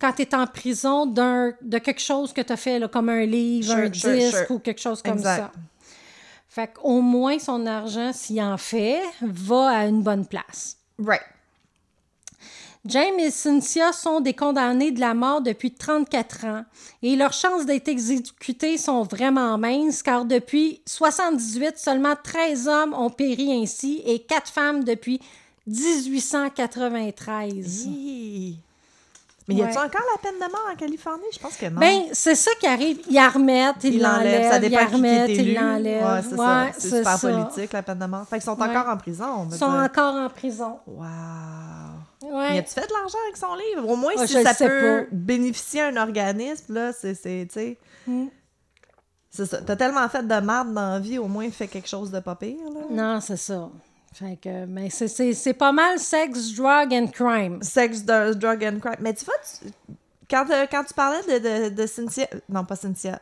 quand tu es en prison d'un- de quelque chose que tu as fait, là, comme un livre, Sure, un sure, disque sure. ou quelque chose comme Exact. ça. Fait qu'au moins, son argent, s'il en fait, va à une bonne place. Right. James et Cynthia sont des condamnés de la mort depuis 34 ans et leurs chances d'être exécutés sont vraiment minces car depuis 78, seulement 13 hommes ont péri ainsi et 4 femmes depuis 1893. Hi. Mais y a-tu Ouais. encore la peine de mort en Californie? Je pense que non. Ben, c'est ça qui arrive. Ils la remettent, ils Ils l'enlèvent. Ça ils dépend la qui qui remettent, est ils l'enlèvent. Ouais, c'est ça. Ouais, C'est super ça. politique, la peine de mort. Fait qu'ils sont Ouais. encore en prison, Ils sont dire. encore en prison. Wow. Ouais. Mais as-tu fait de l'argent avec son livre? Au moins, Ah, si ça peut pas. bénéficier à un organisme, là, c'est, c'est, tu sais... Mm. C'est ça. T'as tellement fait de merde dans la vie, au moins, fais quelque chose de pas pire, là. Non, c'est ça. Fait que, mais c'est- c'est c'est pas mal sex, drug and crime. Sex, dr- drug and crime. Mais tu vois, tu- quand, euh, quand tu parlais de, de, de Cynthia... Non, pas Cynthia.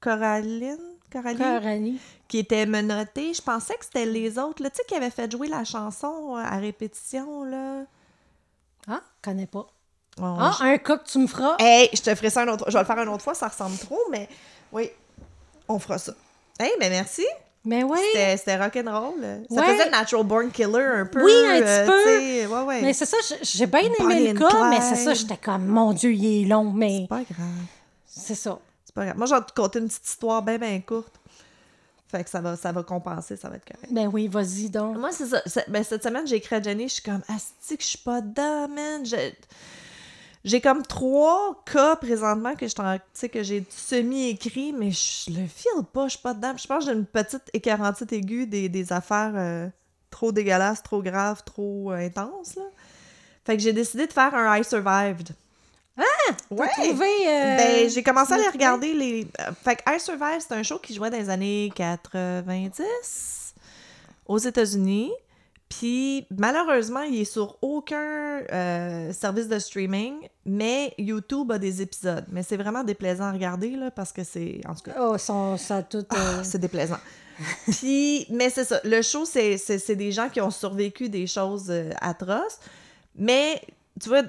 Coraline? Coraline? Coralie. Qui était menottée. Je pensais que c'était les autres, là. Tu sais, qui avaient fait jouer la chanson euh, à répétition, là. Ah, connais pas. Oh, Ah, un cas que tu me feras. Hey, je te ferai ça un autre. Je vais le faire une autre fois, ça ressemble trop, mais oui, on fera ça. Hey, mais merci. Mais oui. C'était rock'n'roll. Ça Ouais. faisait Natural Born Killer un peu. Oui, un petit euh, peu. tu sais, Ouais, ouais. Mais c'est ça, j'ai- bien aimé le cas, mais c'est ça, j'étais comme, mon Dieu, il est long, mais C'est pas grave. c'est ça. C'est pas grave. Moi, je vais te conter une petite histoire bien, bien courte. Fait que ça va, ça va compenser, ça va être correct. Ben oui, vas-y donc. Moi, c'est ça. Ben, cette semaine, j'ai écrit à Jenny, je suis comme, Asti, que je suis pas dedans, man. J'ai comme trois cas présentement que je t'en- tu sais, que j'ai semi-écrit, mais je le file pas, je suis pas dedans. Je pense que j'ai une petite écarantite aiguë des, des affaires euh, trop dégueulasses, trop graves, trop euh, intenses, là. Fait que j'ai décidé de faire un I Survived. Ah! Ouais! Trouvé. euh, Ben, j'ai commencé à les regarder. Les... Fait que I Survive, c'est un show qui jouait dans les années 90 aux États-Unis. Puis, malheureusement, il est sur aucun euh, service de streaming, mais YouTube a des épisodes. Mais c'est vraiment déplaisant à regarder, là, parce que c'est... En tout cas, Oh, son- ça tout. euh, ah, c'est déplaisant. Puis, mais c'est ça. Le show, c'est, c'est, c'est des gens qui ont survécu des choses euh, atroces. Mais, tu vois,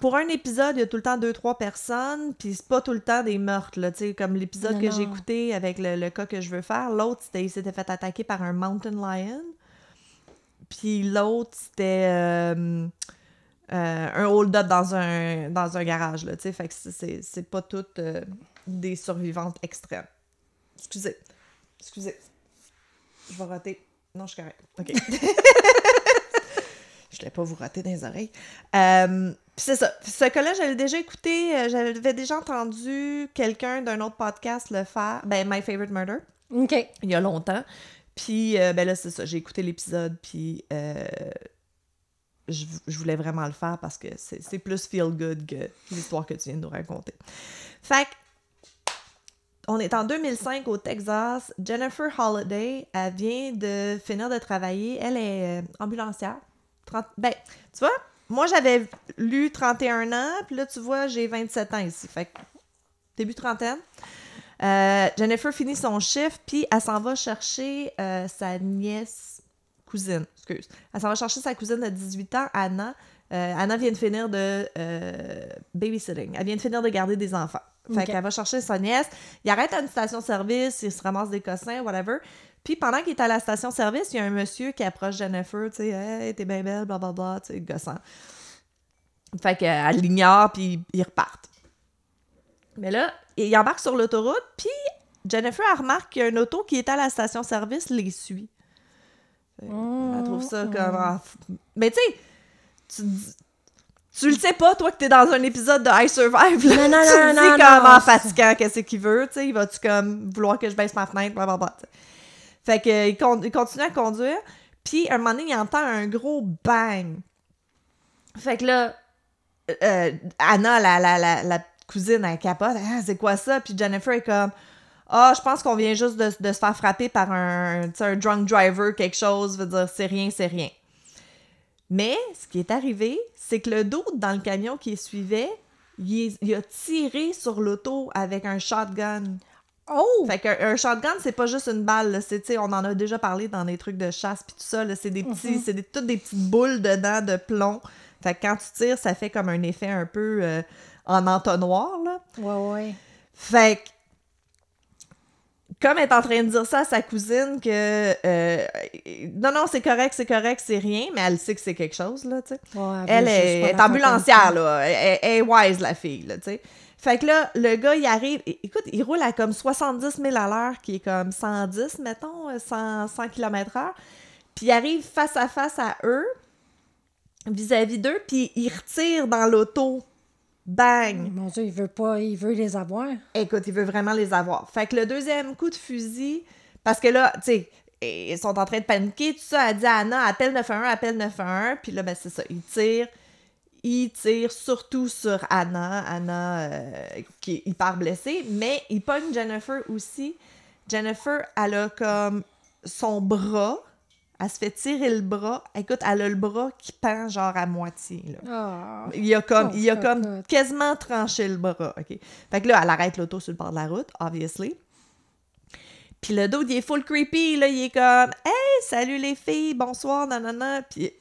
pour un épisode, il y a tout le temps deux, trois personnes. Puis, c'est pas tout le temps des meurtres, là. Tu sais, comme l'épisode que j'ai écouté avec le, le cas que je veux faire. L'autre, c'était, il s'était fait attaquer par un mountain lion. Puis, l'autre, c'était. euh, euh, un hold-up dans un, dans un garage, là, tu sais. Fait que c'est- pas toutes euh, des survivantes extrêmes. Excusez. Excusez. Je vais rater. Non, je suis correct. OK. je voulais pas vous rater dans les oreilles. Euh, c'est ça. Ce cas-là, j'avais déjà écouté. J'avais déjà entendu quelqu'un d'un autre podcast le faire. Ben, My Favorite Murder OK. il y a longtemps. Puis, euh, ben là, c'est ça. J'ai écouté l'épisode, puis euh, je, je voulais vraiment le faire parce que c'est plus feel good que l'histoire que tu viens de nous raconter. Fait que, on est en 2005 au Texas. Jennifer Holiday, elle vient de finir de travailler. Elle est euh, ambulancière. 30 Ben, tu vois, moi, j'avais lu 31 ans, puis là, tu vois, j'ai 27 ans ici. Fait que début trentaine. Euh, Jennifer finit son chiffre, puis elle s'en va chercher euh, sa nièce, cousine, excuse. Elle s'en va chercher sa cousine de 18 ans, Anna. Euh, Anna vient de finir de babysitting. Elle vient de finir de garder des enfants. Fait qu'elle va chercher sa nièce. Il arrête à une station-service, il se ramasse des cossins, whatever. Puis pendant qu'il est à la station-service, il y a un monsieur qui approche Jennifer, tu sais, hey, t'es bien belle, blablabla, tu sais, gossant. Fait qu'elle l'ignore, puis ils repartent. Mais là, il embarque sur l'autoroute, puis Jennifer elle remarque qu'il y a une auto qui est à la station-service, les suit. Que Elle trouve ça Mm. comme. ah, Mais tu sais, tu le sais pas, toi, que t'es dans un épisode de I Survive. Là. Non, non, tu non, non, dis non, comme non, en c'est- fatigant, qu'est-ce qu'il veut, tu sais, il va-tu comme vouloir que je baisse ma fenêtre, blablabla. tu sais. Fait que, il, con- il continue à conduire, puis à un moment donné, il entend un gros bang. Fait que là, euh, Anna, la, la, la, la cousine, elle capote, Ah, c'est quoi ça? Puis Jennifer est comme, ah, je pense qu'on vient juste de, de se faire frapper par un, drunk driver, quelque chose, veut dire, c'est rien, c'est rien. Mais ce qui est arrivé, c'est que le dos dans le camion qui suivait, il, il a tiré sur l'auto avec un shotgun. Oh! Fait qu'un un shotgun, c'est pas juste une balle, c'est, on en a déjà parlé dans des trucs de chasse puis tout ça, là. c'est des petits, c'est des, toutes des petites boules dedans de plomb. Fait que quand tu tires, ça fait comme un effet un peu euh, en entonnoir, là. Ouais, ouais. Fait que, comme elle est en train de dire ça à sa cousine que euh, non, non, c'est correct, c'est correct, c'est rien, mais elle sait que c'est quelque chose, là, tu sais. Ouais, Elle est, ambulancière, là. Elle, est wise, la fille, là, tu sais. Fait que là, le gars, il arrive... Écoute, il roule à comme 70 000 à l'heure, qui est comme 110, mettons, euh, 100, 100 km heure. Puis il arrive face à face à eux, vis-à-vis d'eux, puis il retire dans l'auto. Bang! Mon Dieu, il veut pas, il veut les avoir. Écoute, il veut vraiment les avoir. Fait que le deuxième coup de fusil, parce que là, tu sais, ils sont en train de paniquer, tout ça, elle dit à Anna, appelle 911, appelle 911, puis là, ben c'est ça, il tire, il tire surtout sur Anna, Anna euh, qui est hyper blessée, mais il pogne Jennifer aussi. Jennifer, elle a comme son bras, elle se fait tirer le bras, écoute, elle a le bras qui pend genre à moitié, là. Ah. Il a comme, Oh, il a fuck comme quasiment tranché le bras, OK? Fait que là, elle arrête l'auto sur le bord de la route, obviously. Puis le dos, il est full creepy, là, il est comme « Hey, salut les filles, bonsoir, nanana », puis...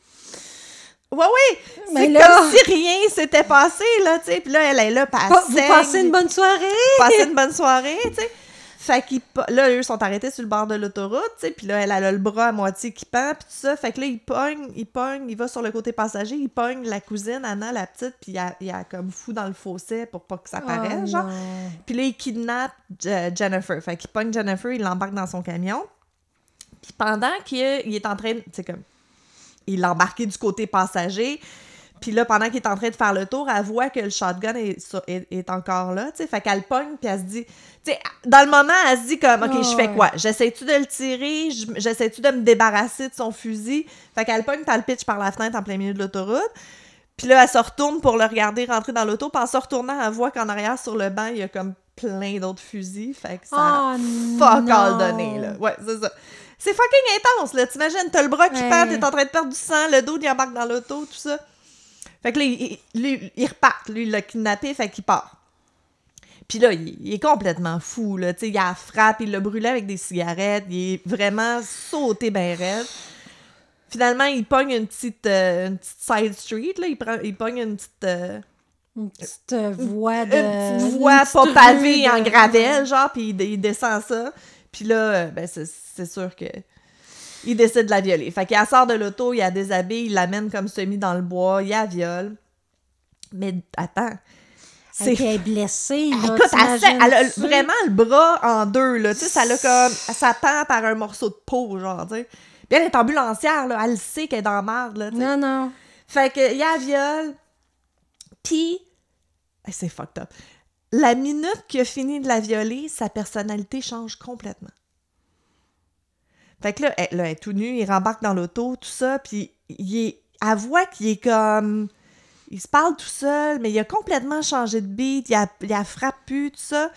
Ouais, oui! Mais C'est là- comme si rien s'était passé, là, tu sais. Puis là, elle est là, puis elle Pa- Vous passez une bonne soirée? passer une bonne soirée, tu sais. Fait qu'ils là, eux sont arrêtés sur le bord de l'autoroute, tu sais, puis là, elle, elle a le bras à moitié qui pend, puis tout ça. Fait que là, il pogne, il pogne, il va sur le côté passager, il pogne la cousine, Anna, la petite, puis il a, il a comme fou dans le fossé pour pas que ça paraisse, Oh, genre. non. Puis là, il kidnappe Je- Jennifer. Fait qu'il pogne Jennifer, il l'embarque dans son camion. Puis pendant qu'il il est en train. C'est comme... Il l'a embarqué du côté passager. Puis là, pendant qu'il est en train de faire le tour, elle voit que le shotgun est, est, est encore là, tu sais. Fait qu'elle pogne, puis elle se dit... Tu sais, dans le moment, elle se dit comme, OK, je fais quoi? J'essaie-tu de le tirer? Je- J'essaie-tu de me débarrasser de son fusil? Fait qu'elle pogne, puis elle le pitch par la fenêtre en plein milieu de l'autoroute. Puis là, elle se retourne pour le regarder rentrer dans l'auto. Puis en se retournant, elle voit qu'en arrière, sur le banc, il y a comme plein d'autres fusils. Fait que ça Oh, fuck non. all donné, là. Ouais, c'est ça. C'est fucking intense, là. T'imagines, t'as le bras qui Ouais. pend, t'es en train de perdre du sang, le dos, il embarque dans l'auto, tout ça. Fait que là, il, il, lui, il repart. Lui, il l'a kidnappé, fait qu'il part. Puis là, il, il est complètement fou, là. Tu sais, il a frappe, il l'a brûlé avec des cigarettes, il est vraiment sauté ben raide. Finalement, il pogne une petite, euh, une petite side street, là. Il, prend, il pogne une petite... euh, Une petite euh, voix de. une petite voie petite pas pavée de- en gravel, genre, puis il, il descend ça. Puis là, ben, c'est sûr que il décide de la violer. Fait qu'il sort de l'auto, il la déshabille, il l'amène comme semi dans le bois, il la viole. Mais attends, c'est... Elle est blessée, là. Écoute, elle, a vraiment le bras en deux, là. Tu sais, ça l'a comme... Ça pend par un morceau de peau, genre, tu sais. Puis elle est ambulancière, là. Elle sait qu'elle est dans la merde, là. Non, non. Fait que, il y a viol. Puis, c'est fucked up. La minute qu'il a fini de la violer, sa personnalité change complètement. Fait que là, elle, là, elle est tout nu, il rembarque dans l'auto, tout ça, puis il est, elle voit qu'il est comme... Il se parle tout seul, mais il a complètement changé de beat, il a, il a frappe plus, tout ça.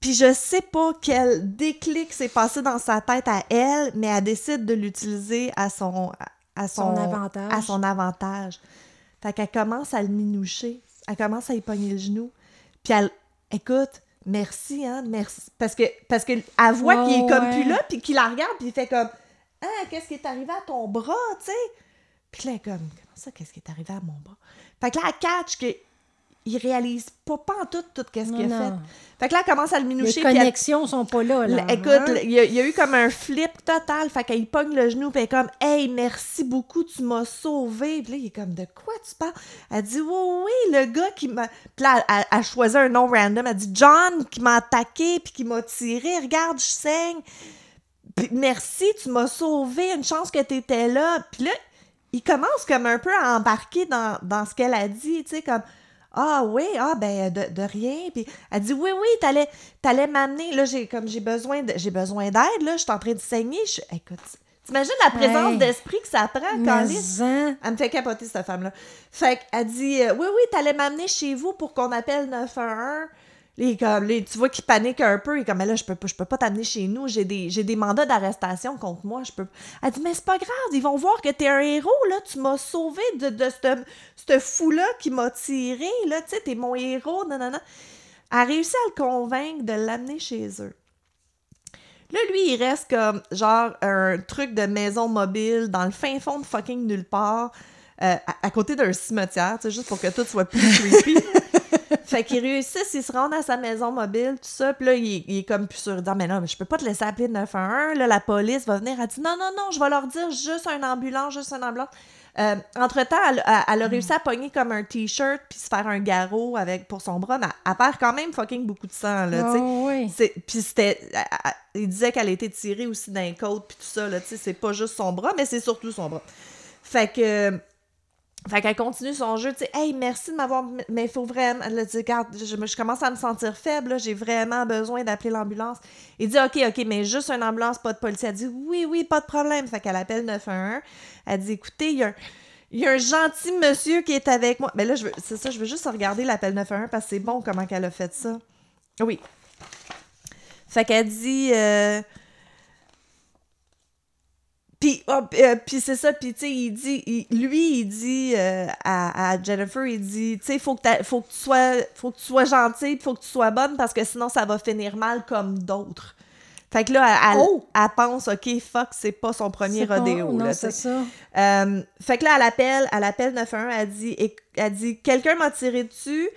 Puis je sais pas quel déclic s'est passé dans sa tête à elle, mais elle décide de l'utiliser à son, à son, Son avantage. À son avantage. Fait qu'elle commence à le minoucher. Elle commence à y pogner le genou. Puis elle, écoute, merci, hein, merci. Parce que, parce que elle voit qu'il est comme ouais. plus là, puis qu'il la regarde, puis il fait comme, ah, qu'est-ce qui est arrivé à ton bras, tu sais? Puis là, elle est comme, comment ça, qu'est-ce qui est arrivé à mon bras? Fait que là, elle catch que il réalise pas, pas en tout, tout qu'est-ce qu'il a fait. Fait que là, elle commence à le Les minoucher. elle- connexions sont pas là. là Écoute, hein? il y, a- il y a eu comme un flip total. Fait qu'elle pogne le genou, puis elle est comme Hey, merci beaucoup, tu m'as sauvé. Puis là, il est comme De quoi tu parles Elle dit Oui, oui, le gars qui m'a. Puis là, elle, elle choisit un nom random. Elle dit John qui m'a attaqué, puis qui m'a tiré. Regarde, je saigne. Puis merci, tu m'as sauvé. Une chance que tu étais là. Puis là, il commence comme un peu à embarquer dans, dans ce qu'elle a dit, tu sais, comme ah oui, ah ben de, de rien. Puis elle dit oui, oui, t'allais, t'allais m'amener. Là, j'ai comme j'ai besoin de, j'ai besoin d'aide, là, je suis en train de saigner. Je, écoute, t'imagines la présence Hey. d'esprit que ça prend? Mais hein, Elle me fait capoter, cette femme-là. Fait qu'elle dit euh, Oui, oui, t'allais m'amener chez vous pour qu'on appelle 911. Comme, tu vois qu'il panique un peu. Il est comme Mais là, je peux pas, je peux pas t'amener chez nous. J'ai des, j'ai des mandats d'arrestation contre moi. Je peux. Elle dit Mais c'est pas grave. Ils vont voir que t'es un héros. là. Tu m'as sauvé de, de ce ce fou-là qui m'a tiré. Là, tu sais, t'es mon héros. Non, non, non. Elle a réussi à le convaincre de l'amener chez eux. Là, lui, il reste comme genre un truc de maison mobile dans le fin fond de fucking nulle part, euh, à, à côté d'un cimetière, tu sais, juste pour que tout soit plus creepy. fait qu'il réussit, il se rend à sa maison mobile, tout ça, puis là, il, est- il est comme plus sûr. Dit, Ah, mais non, mais je peux pas te laisser appeler 911, là, la police va venir. Elle dit, non, non, non, je vais leur dire juste un ambulance, juste un ambulance. Euh, entre-temps, elle, a réussi à pogner comme un t-shirt puis se faire un garrot avec, pour son bras, mais elle, elle perd quand même fucking beaucoup de sang, là, oh, oui. Puis c'était. Il disait qu'elle a été tirée aussi d'un côte, puis tout ça, là, tu sais, c'est pas juste son bras, mais c'est surtout son bras. Fait que. Fait qu'elle continue son jeu, tu sais, hey, merci de m'avoir. Mais il faut vraiment. Elle dit, regarde, je, me- je commence à me sentir faible, j'ai vraiment besoin d'appeler l'ambulance. Il dit, OK, OK, mais juste une ambulance, pas de policier. Elle dit, oui, oui, pas de problème. Fait qu'elle appelle 911. Elle dit, écoutez, il y a un. Gentil monsieur qui est avec moi. Mais là, c'est ça, je veux juste regarder l'appel 911 parce que c'est bon comment qu'elle a fait ça. Oui. Fait qu'elle dit. euh, Puis, oh, p- euh, puis c'est ça, puis tu sais, il dit, il- lui, il dit euh, à, à Jennifer, il dit, tu sais, faut que faut que tu sois, faut que tu sois gentille, faut que tu sois bonne parce que sinon ça va finir mal comme d'autres. Fait que là, elle, Oh! elle pense, ok, fuck, c'est pas son premier pas- rodéo. Non, c'est ça. Euh, fait que là, elle appelle, elle appelle 911, elle dit, elle dit quelqu'un m'a tiré dessus,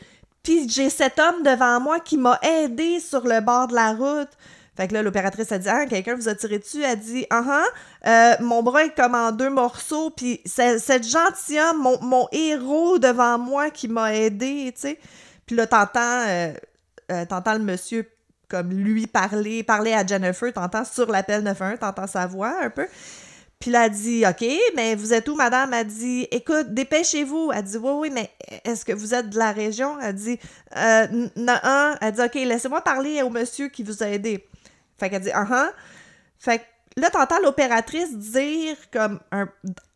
puis j'ai cet homme devant moi qui m'a aidé sur le bord de la route. Fait que là, l'opératrice a dit, ah, quelqu'un vous a tiré dessus. Elle dit, ah, ah, euh, mon bras est comme en deux morceaux, puis c'est cet gentilhomme, mon, mon héros devant moi qui m'a aidé, tu sais. Puis là, t'entends, euh, euh, t'entends le monsieur comme lui parler, parler à Jennifer, t'entends sur l'appel 911, t'entends sa voix un peu. Puis là, elle dit, OK, mais vous êtes où, madame? Elle dit, écoute, dépêchez-vous. Elle dit, oui, oui, mais est-ce que vous êtes de la région? Elle dit, euh, non. Elle dit, OK, laissez-moi parler au monsieur qui vous a aidé. Fait qu'elle dit, ah, ah. Fait que là, t'entends l'opératrice dire, comme un,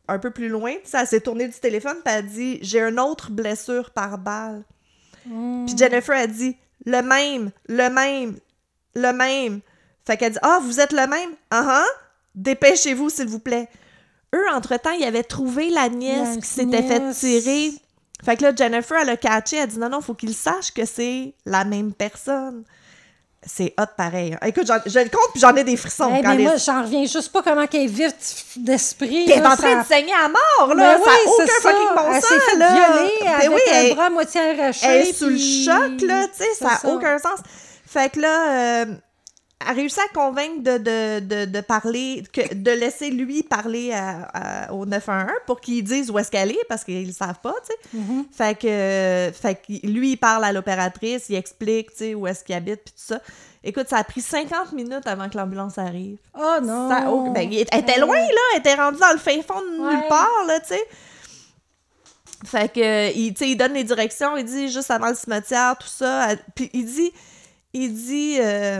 un peu plus loin, elle s'est tournée du téléphone, puis elle dit, j'ai une autre blessure par balle. Mm. Puis Jennifer a dit le même, le même, le même. Fait qu'elle dit Ah, vous êtes le même? Ah ah, dépêchez-vous, s'il vous plaît. Eux, entre-temps, ils avaient trouvé la nièce La qui s'était fait tirer. Fait que là, Jennifer, elle a catché, elle dit non, non, faut qu'il sache que c'est la même personne. C'est hot pareil. hein. Écoute, je le compte puis j'en ai des frissons. Eh quand les- moi, j'en reviens juste pas comment qu'elle est vite d'esprit. T'es en train ça- de saigner à mort, là! Ben ça oui, aucun c'est ça. fucking bon Elle sens, fait là! violer Ben avec oui, un elle- bras moitié arraché. Elle est sous le puis- choc, là, tu sais, ça n'a aucun sens. Fait que là, euh, elle réussit à convaincre de, de, de, de parler, que, de laisser lui parler à- à- au 911 pour qu'ils disent où est-ce qu'elle est, parce qu'ils le savent pas, tu sais. Mhm. Fait que, fait que lui, il parle à l'opératrice, il explique, tu sais, où est-ce qu'il habite, puis tout ça. Écoute, ça a pris 50 minutes avant que l'ambulance arrive. Oh non! Ça a au- ben, il- elle était loin, là. Elle était rendue dans le fin fond de nulle part, là, tu sais. Fait que, il, tu sais, il donne les directions, il dit juste avant le cimetière, tout ça. Elle- Puis il dit, il dit, euh,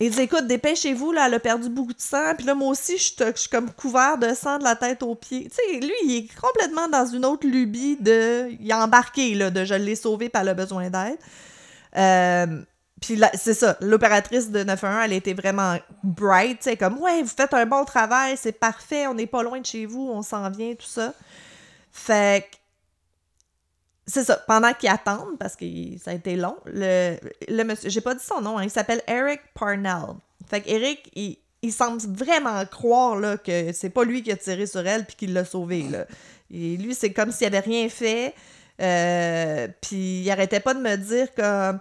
il dit, écoute, dépêchez-vous, là, elle a perdu beaucoup de sang. Puis là, moi aussi, je suis comme couvert de sang de la tête aux pieds. Tu sais, lui, il est complètement dans une autre lubie de. Il est embarqué, là, de je l'ai sauvé, puis elle a besoin d'aide. Euh, puis là, c'est ça, l'opératrice de 911, elle était vraiment bright, tu sais, comme, ouais, vous faites un bon travail, c'est parfait, on n'est pas loin de chez vous, on s'en vient, tout ça. Fait que, c'est ça, pendant qu'ils attendent, parce que ça a été long, le, le monsieur, j'ai pas dit son nom, hein, il s'appelle Eric Parnell. Fait que Eric, il, il semble vraiment croire là, que c'est pas lui qui a tiré sur elle puis qui l'a sauvée. Là. Et lui, c'est comme s'il avait rien fait. Euh, puis il arrêtait pas de me dire comme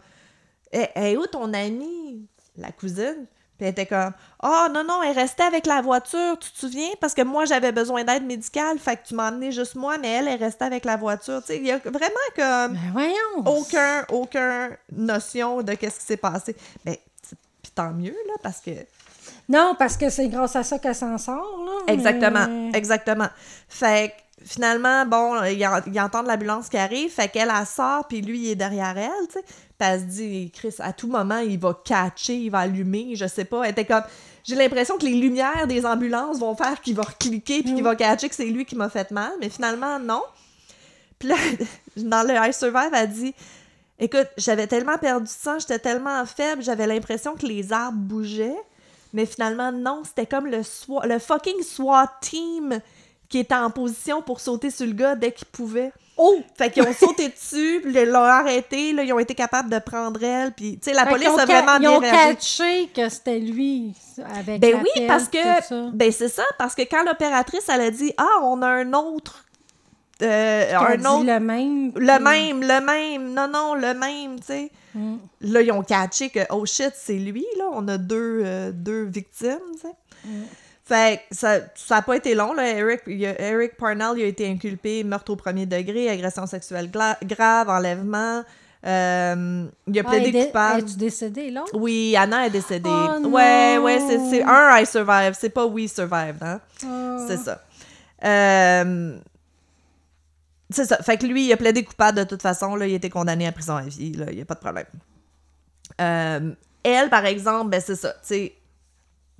Hé, hey, où ton amie? La cousine. Puis elle était comme Oh non, non, elle restait avec la voiture, tu te souviens? Parce que moi, j'avais besoin d'aide médicale, fait que tu m'as emmené juste moi, mais elle, elle restait avec la voiture. Tu sais, il y a vraiment comme Ben voyons. aucun, aucun notion de qu'est-ce qui s'est passé. Mais puis tant mieux, là, parce que Non, parce que c'est grâce à ça qu'elle s'en sort, là. Exactement, mais- exactement. Fait que finalement, bon, il, en- il entend l'ambulance qui arrive, fait qu'elle, elle sort, puis lui, il est derrière elle, tu sais. Elle se dit, Chris, à tout moment, il va catcher, il va allumer, je sais pas. Elle était comme, j'ai l'impression que les lumières des ambulances vont faire qu'il va recliquer, puis qu'il va catcher que c'est lui qui m'a fait mal, mais finalement, non. Puis là, dans le I Survive, elle dit, écoute, j'avais tellement perdu de sang, j'étais tellement faible, j'avais l'impression que les arbres bougeaient. Mais finalement, non, c'était comme le, le fucking SWAT team qui était en position pour sauter sur le gars dès qu'il pouvait. Oh! Fait qu'ils ont sauté dessus, puis ils l'ont arrêté, là, ils ont été capables de prendre elle, puis, tu sais, la Fait police ont a vraiment Ils bien ont réagi. catché que c'était lui avec Ben la oui, pelle, parce tout que, ça. ben c'est ça, parce que quand l'opératrice, elle a dit, ah, on a un autre, euh, un autre, le même. le même, le même, non, non, le même, tu sais. Mm. Là, ils ont catché que, oh shit, c'est lui, là. On a deux, euh, deux victimes, tu sais. Mm. Fait que ça n'a pas été long, là. Eric, il a- Eric Parnell, il a été inculpé meurtre au premier degré, agression sexuelle grave, enlèvement. Euh, il a Ah, plaidé coupable. Es-tu décédée, là? Oui, Anna est décédée. Oh ouais, ouais, c'est un I survive, c'est pas we survived, hein. Ah. C'est ça. Euh, c'est ça. Fait que lui, il a plaidé coupable de toute façon. Là, il a été condamné à prison à vie. Là, il n'y a pas de problème. Euh, elle, par exemple, ben c'est ça. Tu sais,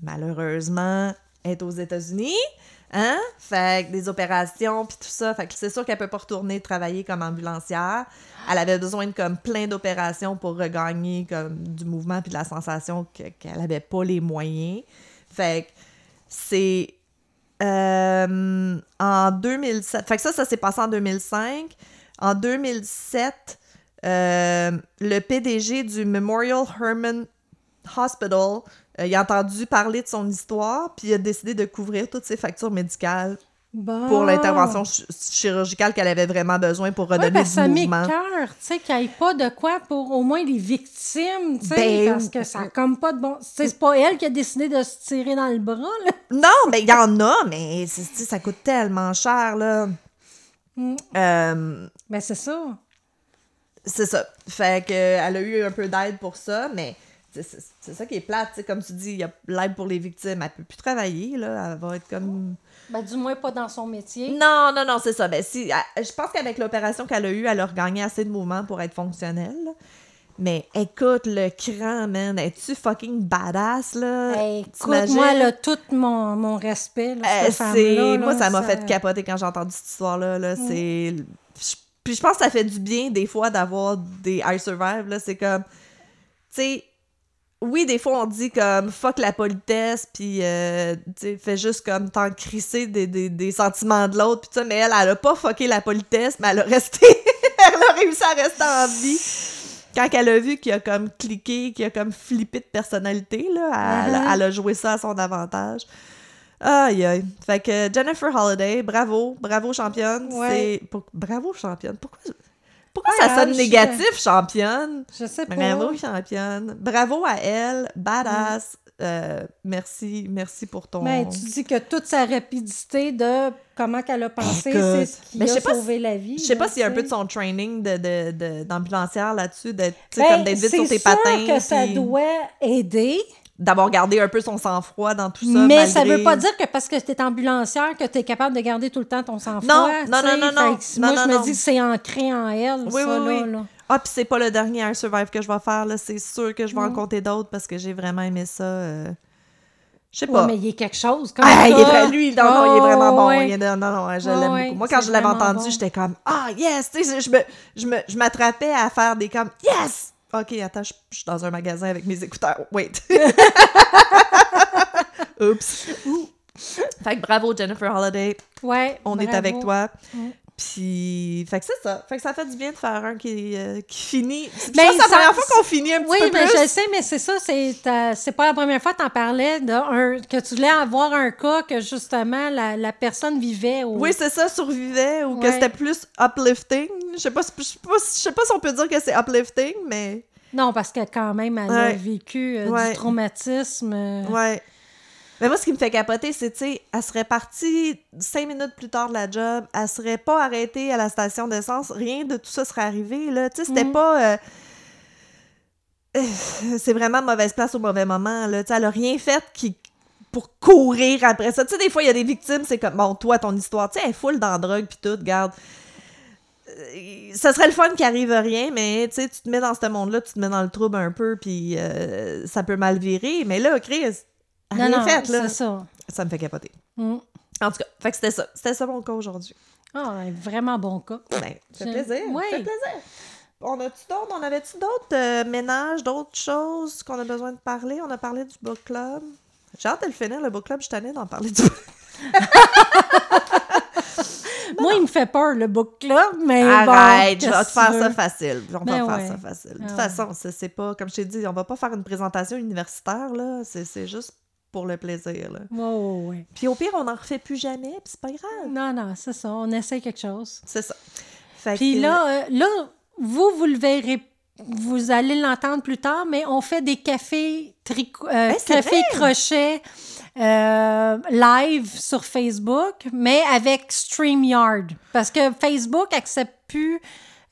malheureusement, est aux États-Unis. Hein? Fait que des opérations, puis tout ça. Fait que c'est sûr qu'elle peut pas retourner travailler comme ambulancière. Elle avait besoin de comme plein d'opérations pour regagner comme du mouvement puis de la sensation que- qu'elle avait pas les moyens. Fait que c'est euh, en 2007. Fait que ça, ça s'est passé en 2005. En 2007, euh, le PDG du Memorial Hermann Hospital, il a entendu parler de son histoire, puis il a décidé de couvrir toutes ses factures médicales Bon. pour l'intervention ch- chirurgicale qu'elle avait vraiment besoin pour Ouais, redonner parce ça du mouvement. m'écoeure, tu sais, qu'il n'y ait pas de quoi pour au moins les victimes, tu sais, Ben, parce que ça a comme pas de bon... C'est pas elle qui a décidé de se tirer dans le bras, là. Non, mais il y en a, mais ça coûte tellement cher, là. Mm. Euh, Ben, c'est ça. C'est ça. Fait que euh, elle a eu un peu d'aide pour ça, mais c'est- ça qui est plate. Comme tu dis, il y a l'aide pour les victimes. Elle peut plus travailler, là. Elle va être comme... Ben, du moins pas dans son métier. Non, non, non, c'est ça. Ben, si, elle- je pense qu'avec l'opération qu'elle a eue, elle a regagné assez de mouvement pour être fonctionnelle. Mais écoute, le cran, man, es-tu fucking badass, là? Hey, écoute, T'imagines? moi, là, tout mon, mon respect, là, Euh, cette moi là, ça m'a fait capoter quand j'ai entendu cette histoire là, là c'est puis je pense que ça fait du bien des fois d'avoir des I survive là c'est comme tu sais oui des fois on dit comme fuck la politesse puis euh, tu fais juste comme t'en crisser des, des, des sentiments de l'autre puis ça mais elle elle a pas fucké la politesse mais elle a resté elle a réussi à rester en vie quand elle a vu qu'il a comme cliqué, qu'il a comme flippé de personnalité, là, elle, elle a joué ça à son avantage. Aïe, aïe. Fait que Jennifer Holiday, bravo, bravo championne. Ouais. Pour- Bravo championne. Pourquoi, pourquoi ça sonne je- négatif, championne? Je sais pas. Bravo championne. Bravo à elle, badass. Euh, merci, merci pour ton. Mais tu dis que toute sa rapidité de comment qu'elle a pensé, c'est ce qui Mais je a sais pas sauvé la vie. Je sais pas s'il y a un peu de son training de, de, de- d'ambulancière là-dessus, d'être Ben, comme d'être vite c'est sur tes sûr patins. que ça doit aider, D'avoir gardé un peu son sang-froid dans tout ça. mais ça malgré- veut pas dire que parce que tu es ambulancière que tu es capable de garder tout le temps ton sang-froid. Non, non, non, non, non. Fait que Non, moi, non, je me dis que c'est ancré en elle, Oui, ça, oui, là, oui. là. Ah, puis c'est pas le dernier Air Survive que je vais faire. C'est sûr que je vais en Mm. compter d'autres parce que j'ai vraiment aimé ça. euh, Je sais Ouais, pas. mais il y a quelque chose comme Ah, ça. il est vrai, lui, non, non, il est vraiment bon. ouais. Il est- non, non, je Ouais, l'aime ouais, beaucoup. Moi, quand je l'avais entendu, bon. j'étais comme, ah, yes! Tu sais, je me, je me, je m'attrapais à faire des comme, yes! Ok, attends, je je suis dans un magasin avec mes écouteurs. Wait. Oups. Fait que bravo, Jennifer Holiday. Ouais. On est avec toi. Puis, fait que c'est ça. Fait que ça fait du bien de faire un qui, euh, qui finit. Je Ben, c'est la première fois qu'on finit un petit Oui, peu mais plus. je sais, mais c'est ça, c'est c'est pas la première fois que t'en parlais, de un- que tu voulais avoir un cas que justement la, la personne vivait au... Oui, c'est ça, survivait ou que c'était plus uplifting. Je sais pas, si- je sais pas, si- je sais pas si on peut dire que c'est uplifting, mais Non, parce que quand même, elle a vécu euh, Ouais. du traumatisme. euh, ouais. Mais moi, ce qui me fait capoter, c'est, tu sais, elle serait partie cinq minutes plus tard de la job, elle serait pas arrêtée à la station d'essence, rien de tout ça serait arrivé, là. Tu sais, c'était Mhm. pas... euh, c'est vraiment mauvaise place au mauvais moment, là. Tu sais, elle a rien fait qui pour courir après ça. Tu sais, des fois, il y a des victimes, c'est comme, bon, toi, ton histoire, tu sais, elle est full dans la drogue puis tout, regarde. Euh, Ça serait le fun qu'il arrive rien, mais tu sais, tu te mets dans ce monde-là, tu te mets dans le trouble un peu, puis euh, ça peut mal virer. Mais là, Chris, Non, non, fait, là. ça. Ça me fait capoter. Mm. En tout cas, fait que c'était ça. C'était ça mon cas aujourd'hui. Ah, un vraiment bon cas. Ben, ça fait plaisir. Oui. Ça fait plaisir. On a-tu d'autres? On avait-tu d'autres euh, ménages, d'autres choses qu'on a besoin de parler? On a parlé du book club. J'ai hâte de le finir, le book club. Je tannée d'en parler du Moi, il me fait peur, le book club, mais Arrête, bon, je vais te faire ça facile. On Ben va faire ouais. ça facile. De Ah toute ouais. façon, c'est pas, comme je t'ai dit, on va pas faire une présentation universitaire, là. C'est juste pour le plaisir, là. Ouais, ouais. Puis au pire, on n'en refait plus jamais, puis c'est pas grave. Non, non, c'est ça. On essaie quelque chose. C'est ça. Fait Puis que- là, euh, là, vous, vous le verrez, vous allez l'entendre plus tard, mais on fait des cafés tricot, euh, Ben, cafés crochet euh, live sur Facebook, mais avec StreamYard. Parce que Facebook accepte plus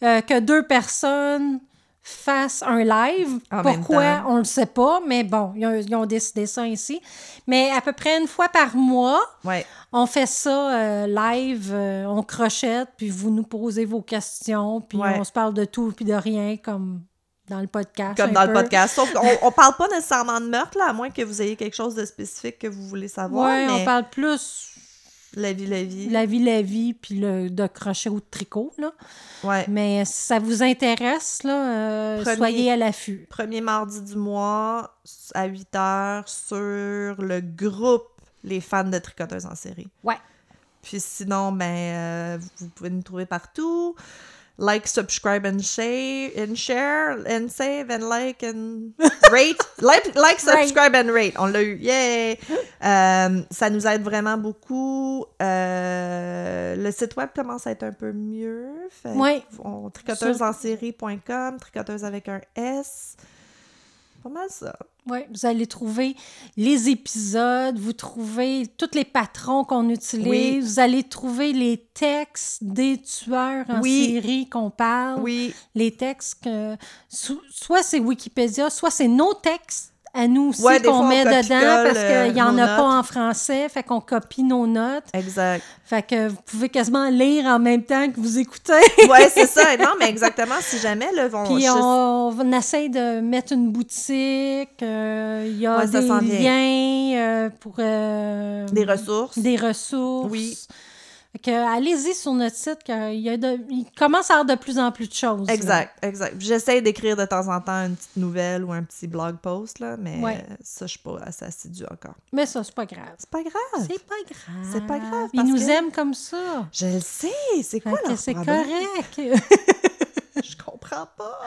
euh, que deux personnes fassent un live. En même Pourquoi, temps. on le sait pas, mais bon, ils ont, ils ont décidé ça ici. Mais à peu près une fois par mois, Ouais. on fait ça euh, live, euh, on crochette, puis vous nous posez vos questions, puis Ouais. on se parle de tout puis de rien, comme dans le podcast. Comme dans le podcast. Sauf qu'on on parle pas nécessairement de meurtre, là, à moins que vous ayez quelque chose de spécifique que vous voulez savoir. Ouais, mais on parle plus la vie, la vie. la vie, la vie, puis le, de crochet ou de tricot, là. Ouais. Mais si ça vous intéresse, là, euh, Premier- soyez à l'affût. Premier mardi du mois à 8 h sur le groupe Les fans de tricoteuses en série. Ouais. Puis sinon, ben, euh, vous pouvez nous trouver partout. Like, subscribe and share, and share, and save, and like, and rate. like, like, subscribe and rate. On l'a eu. Yay! Euh, ça nous aide vraiment beaucoup. Euh, le site web commence à être un peu mieux. Fait Ouais. on, tricoteusesensérie.com, tricoteuse avec un S. Pas mal ça. Oui, vous allez trouver les épisodes, vous trouvez tous les patrons qu'on utilise, Oui. vous allez trouver les textes des tueurs en Oui. série qu'on parle. Oui, les textes que so- soit c'est Wikipédia, soit c'est nos textes à nous aussi Ouais, qu'on met dedans parce euh, qu'il n'y en a pas en français, fait qu'on copie nos notes. exact. Fait que vous pouvez quasiment lire en même temps que vous écoutez. Ouais, c'est ça. Non, mais exactement, si jamais, là, vont. Puis on, on essaie de mettre une boutique, euh, il y a Ouais, des liens euh, pour... Des ressources. des ressources. Oui. Allez-y sur notre site, qu'il y a de, il commence à avoir de plus en plus de choses. là. Exact, exact. J'essaie d'écrire de temps en temps une petite nouvelle ou un petit blog post, là, mais Ouais. ça, je suis pas assez assidue encore. Mais ça, c'est pas grave. C'est pas grave. C'est pas grave. C'est pas grave, Ils nous que- aiment comme ça. Je le sais, c'est quoi leur c'est correct. Je comprends pas.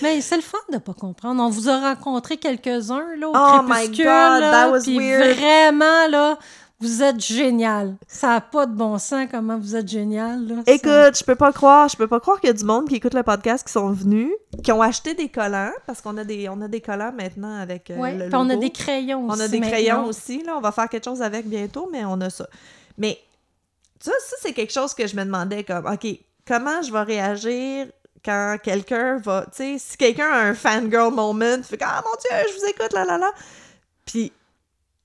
Mais c'est le fun de pas comprendre. On vous a rencontré quelques-uns là, au Oh my. God, that was weird. vraiment, là, vous êtes génial. Ça n'a pas de bon sens comment vous êtes génial. Là. Écoute, je peux pas croire, je peux pas croire qu'il y a du monde qui écoute le podcast qui sont venus, qui ont acheté des collants, parce qu'on a des, on a des collants maintenant avec euh, Ouais, le puis on a des crayons On aussi. a des crayons aussi, là. On va faire quelque chose avec bientôt, mais on a ça. Mais ça, ça c'est quelque chose que je me demandais comme, OK, comment je vais réagir quand quelqu'un va, tu sais, si quelqu'un a un fangirl moment, fait que, ah mon Dieu, je vous écoute, là, là, là. Puis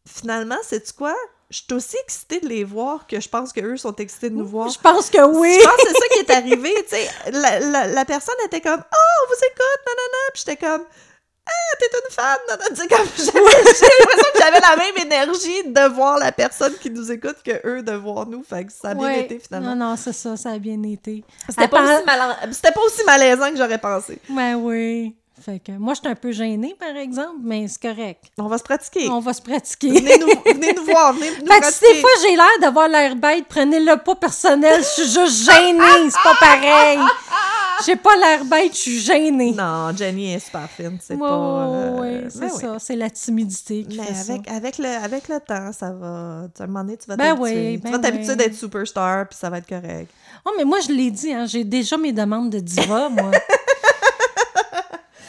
finalement, sais-tu quoi? Je suis aussi excitée de les voir que je pense qu'eux sont excités de nous voir. Je pense que oui. Je pense que c'est ça qui est arrivé, tu sais. La, la- la personne était comme « Oh, on vous écoute, nanana! » Puis j'étais comme « Ah, t'es une fan! » nanana. Comme j'ai l'impression que j'avais la même énergie de voir la personne qui nous écoute que eux de voir nous. Fait que ça a bien Ouais. été, finalement. Non, non, c'est ça, ça a bien été. C'était pas, aussi pas aussi malaisant que j'aurais pensé. Ben oui. Fait que moi, je suis un peu gênée, par exemple, mais c'est correct. On va se pratiquer. On va se pratiquer. Venez nous, venez nous voir, venez nous Fait que si des fois j'ai l'air d'avoir l'air bête, prenez-le pas personnel, je suis juste gênée, c'est pas pareil. J'ai pas l'air bête, je suis gênée. Non, Jenny est super fine, c'est pas... euh, c'est ben oui. ça, c'est la timidité qui Mais fait ça. avec, avec, le, avec le temps, ça va... À un moment donné, tu vas Ben t'habituer. oui, tu ben vas t'habituer oui. d'être superstar, puis ça va être correct. Oh, mais moi, je l'ai dit, hein, j'ai déjà mes demandes de diva, moi.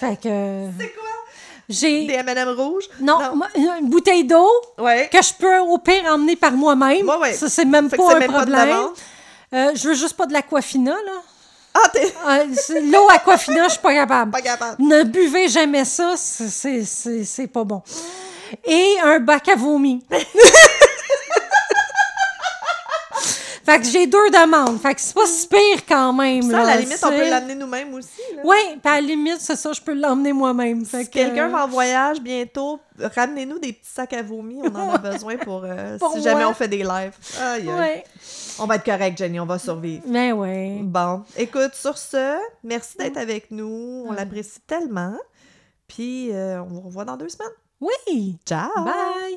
fait que... C'est quoi? J'ai... Des M&M rouges? Non, une bouteille d'eau Ouais. que je peux au pire emmener par moi-même. Ouais, ouais. Ça, c'est même Fait pas un même problème. Euh, je veux juste pas de l'aquafina, là. Ah, t'es c'est- L'eau aquafina, je suis pas capable. pas capable. Ne buvez jamais ça, c'est pas bon. Et un bac à vomi. fait que j'ai deux demandes. Fait que c'est pas si pire quand même. Ça, à la limite, on peut l'amener nous-mêmes aussi. Oui, puis à la limite, c'est ça, je peux l'emmener moi-même. Si que- euh, quelqu'un va en voyage bientôt, ramenez-nous des petits sacs à vomi. On en a besoin pour, euh, Pour si jamais on fait des lives. Aïe, aïe. Ouais. On va être correct, Jenny. On va survivre. Mais ouais. Bon, écoute, sur ce, merci d'être avec nous. On Ouais. l'apprécie tellement. Puis, euh, on vous revoit dans deux semaines. Oui. Ciao! Bye.